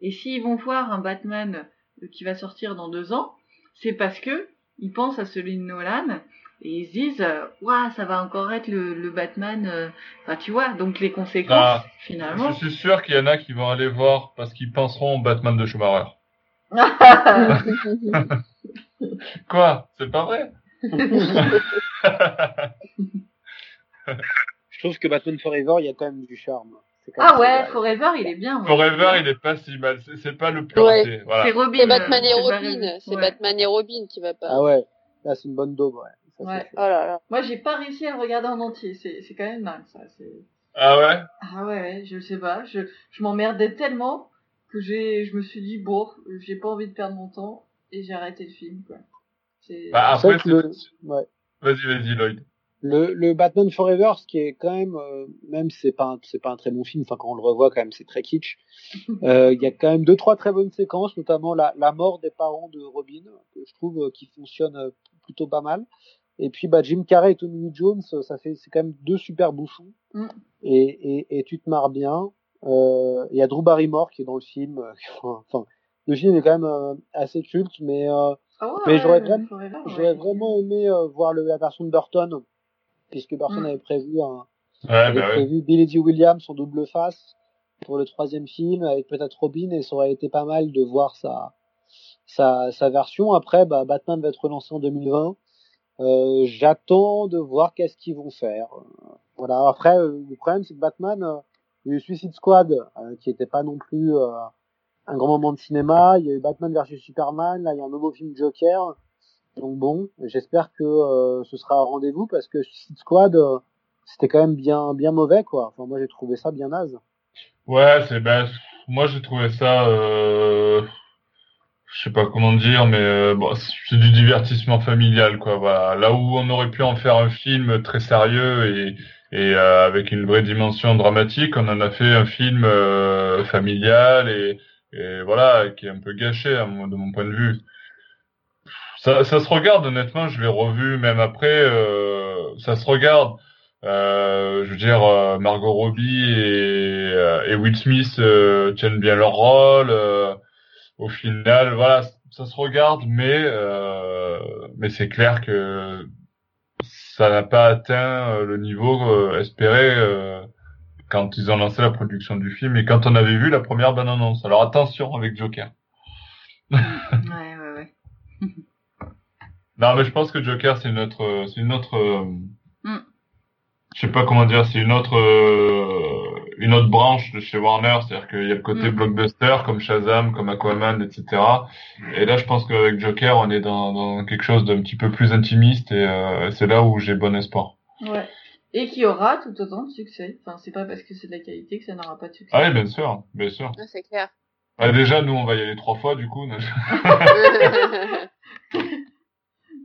Et s'ils vont voir un Batman euh, qui va sortir dans deux ans, c'est parce que ils pensent à celui de Nolan et ils se disent euh, ça va encore être le, Batman enfin tu vois donc les conséquences ah, finalement je suis sûr qu'il y en a qui vont aller voir parce qu'ils penseront au Batman de Schumacher Quoi? C'est pas vrai? Je trouve que Batman Forever, il y a quand même du charme. ah ouais, Forever, il est bien. Forever, il est pas si mal. C'est pas le plus ouais. voilà. C'est Robin. C'est Batman et Robin. C'est Batman et Robin qui va pas. Ah ouais. Là, c'est une bonne daube, ouais. ouais. Oh là là. Moi, j'ai pas réussi à le regarder en entier. C'est quand même dingue, ça. Ah ouais? Ah ouais, je sais pas. Je, je m'emmerdais tellement que j'ai, je me suis dit, bon, j'ai pas envie de perdre mon temps et j'ai arrêté le film, quoi. Bah, après, le... ouais. Vas-y, vas-y, Lloyd. Le, le, Batman Forever, ce qui est quand même, euh, même c'est pas c'est pas un très bon film, enfin quand on le revoit quand même c'est très kitsch. Euh, il y a quand même deux trois très bonnes séquences, notamment la, la mort des parents de Robin que je trouve euh, qui fonctionne euh, plutôt pas mal. Et puis bah Jim Carrey et Tommy Jones, ça fait c'est quand même deux super bouffons. Mm. Et, et, et, tu te marres bien. Il y a Drew Barrymore qui est dans le film. enfin le film est quand même assez culte, mais ah mais j'aurais vraiment, j'aurais vraiment aimé euh, voir le, la version de Burton, puisque Burton mm. avait prévu un, ouais, avait bah prévu Billy D. Williams en double face pour le troisième film avec peut-être Robin et ça aurait été pas mal de voir sa sa, sa version. Après, bah, Batman va être relancé en 2020. Euh, J'attends de voir qu'est-ce qu'ils vont faire. Voilà. Après, euh, le problème c'est que Batman, euh, il y a eu Suicide Squad euh, qui était pas non plus un grand moment de cinéma. Il y a eu Batman vs Superman. Là, il y a un nouveau film Joker. Donc bon, j'espère que euh, ce sera un rendez-vous parce que Suicide Squad, euh, c'était quand même bien, bien mauvais, quoi. Enfin, moi, j'ai trouvé ça bien naze. Ouais, c'est ben, moi, j'ai trouvé ça. Euh, je sais pas comment dire, mais euh, bon, c'est du divertissement familial, quoi. Voilà. Là où on aurait pu en faire un film très sérieux et et avec une vraie dimension dramatique, on en a fait un film familial et et voilà, qui est un peu gâché à de mon point de vue. Ça, ça se regarde honnêtement, je l'ai revu même après, euh, ça se regarde. Euh, je veux dire, euh, Margot Robbie et, euh, et Will Smith euh, tiennent bien leur rôle. au final, voilà, ça se regarde, mais mais c'est clair que ça n'a pas atteint le niveau espéré quand ils ont lancé la production du film et quand on avait vu la première bande-annonce. Alors attention avec Joker. ouais, ouais, ouais. non, mais je pense que Joker, c'est une autre, c'est une autre. Je sais pas comment dire, c'est une autre euh, une autre branche de chez Warner, c'est-à-dire qu'il y a le côté mm. blockbuster comme Shazam, comme Aquaman, etc. Et là, je pense qu'avec Joker, on est dans, dans quelque chose d'un petit peu plus intimiste et euh, c'est là où j'ai bon espoir. Ouais. Et qui aura tout autant de succès. Enfin, c'est pas parce que c'est de la qualité que ça n'aura pas de succès. Ah oui, bien sûr, bien sûr. c'est clair. Ah, déjà, nous, on va y aller trois fois, du coup.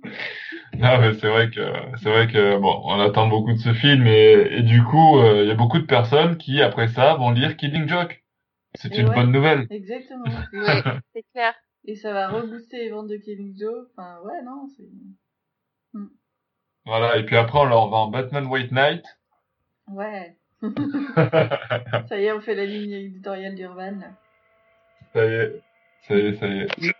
Non, mais c'est vrai que c'est vrai que bon, on attend beaucoup de ce film et, et du coup, euh, il y a beaucoup de personnes qui après ça vont lire Killing Joke. C'est une bonne nouvelle. Exactement. ouais, c'est clair. Et ça va rebooster les ventes de Killing Joke. Enfin, ouais, non, c'est. Hmm. Voilà, et puis après on leur vend Batman White Knight. Ouais. ça y est, on fait la ligne éditoriale d'Urban. Ça y est, ça y est, ça y est.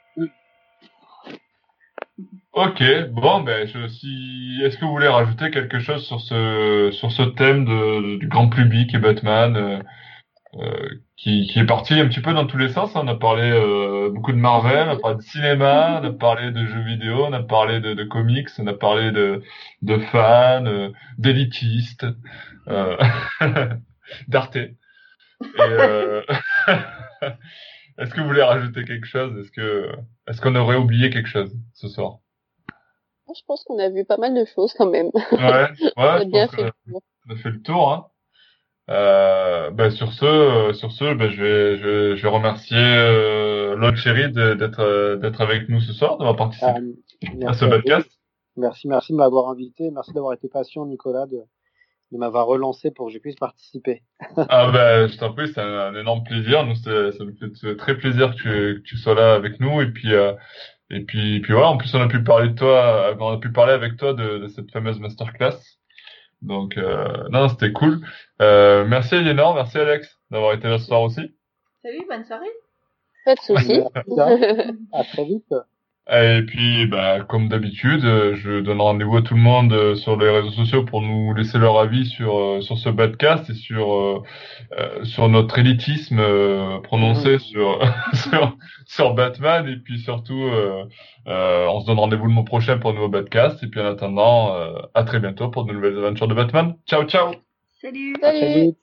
Ok, bon, ben, je, si, est-ce que vous voulez rajouter quelque chose sur ce, sur ce thème de, du grand public et Batman, euh, euh, qui, qui est parti un petit peu dans tous les sens. Hein. On a parlé euh, beaucoup de Marvel, on a parlé de cinéma, on a parlé de jeux vidéo, on a parlé de, comics, on a parlé de, de fans, euh, d'élitistes, d'Arte. Est-ce que vous voulez rajouter quelque chose? Est-ce que est-ce qu'on aurait oublié quelque chose ce soir? Je pense qu'on a vu pas mal de choses quand même. Ouais, ouais on, a bien fait on a fait le tour. Hein. Euh, ben sur ce, euh, sur ce, ben je vais, je, je vais remercier euh, Lord Chéri d'être euh, d'être avec nous ce soir, d'avoir participé ah, à ce podcast. Merci, merci de m'avoir invité, merci d'avoir été patient, Nicolas, de, de m'avoir relancé pour que je puisse participer. ah ben, je t'en prie, c'est un, énorme plaisir. Nous, ça me fait très plaisir que tu, que tu sois là avec nous et puis. Euh, et puis, puis voilà, en plus on a pu parler de toi, on a pu parler avec toi de, de cette fameuse masterclass. Donc euh, non, c'était cool. Euh, merci Eleanor, merci Alex d'avoir été là ce soir aussi. Salut, bonne soirée. Pas de soucis. à très vite. Et puis, bah, comme d'habitude, je donne rendez-vous à tout le monde euh, sur les réseaux sociaux pour nous laisser leur avis sur euh, sur ce podcast et sur euh, sur notre élitisme prononcé mmh. sur, sur sur Batman et puis surtout, on se donne rendez-vous le mois prochain pour un nouveau podcast et puis en attendant, à très bientôt pour de nouvelles aventures de Batman. Ciao, ciao. Salut. Salut.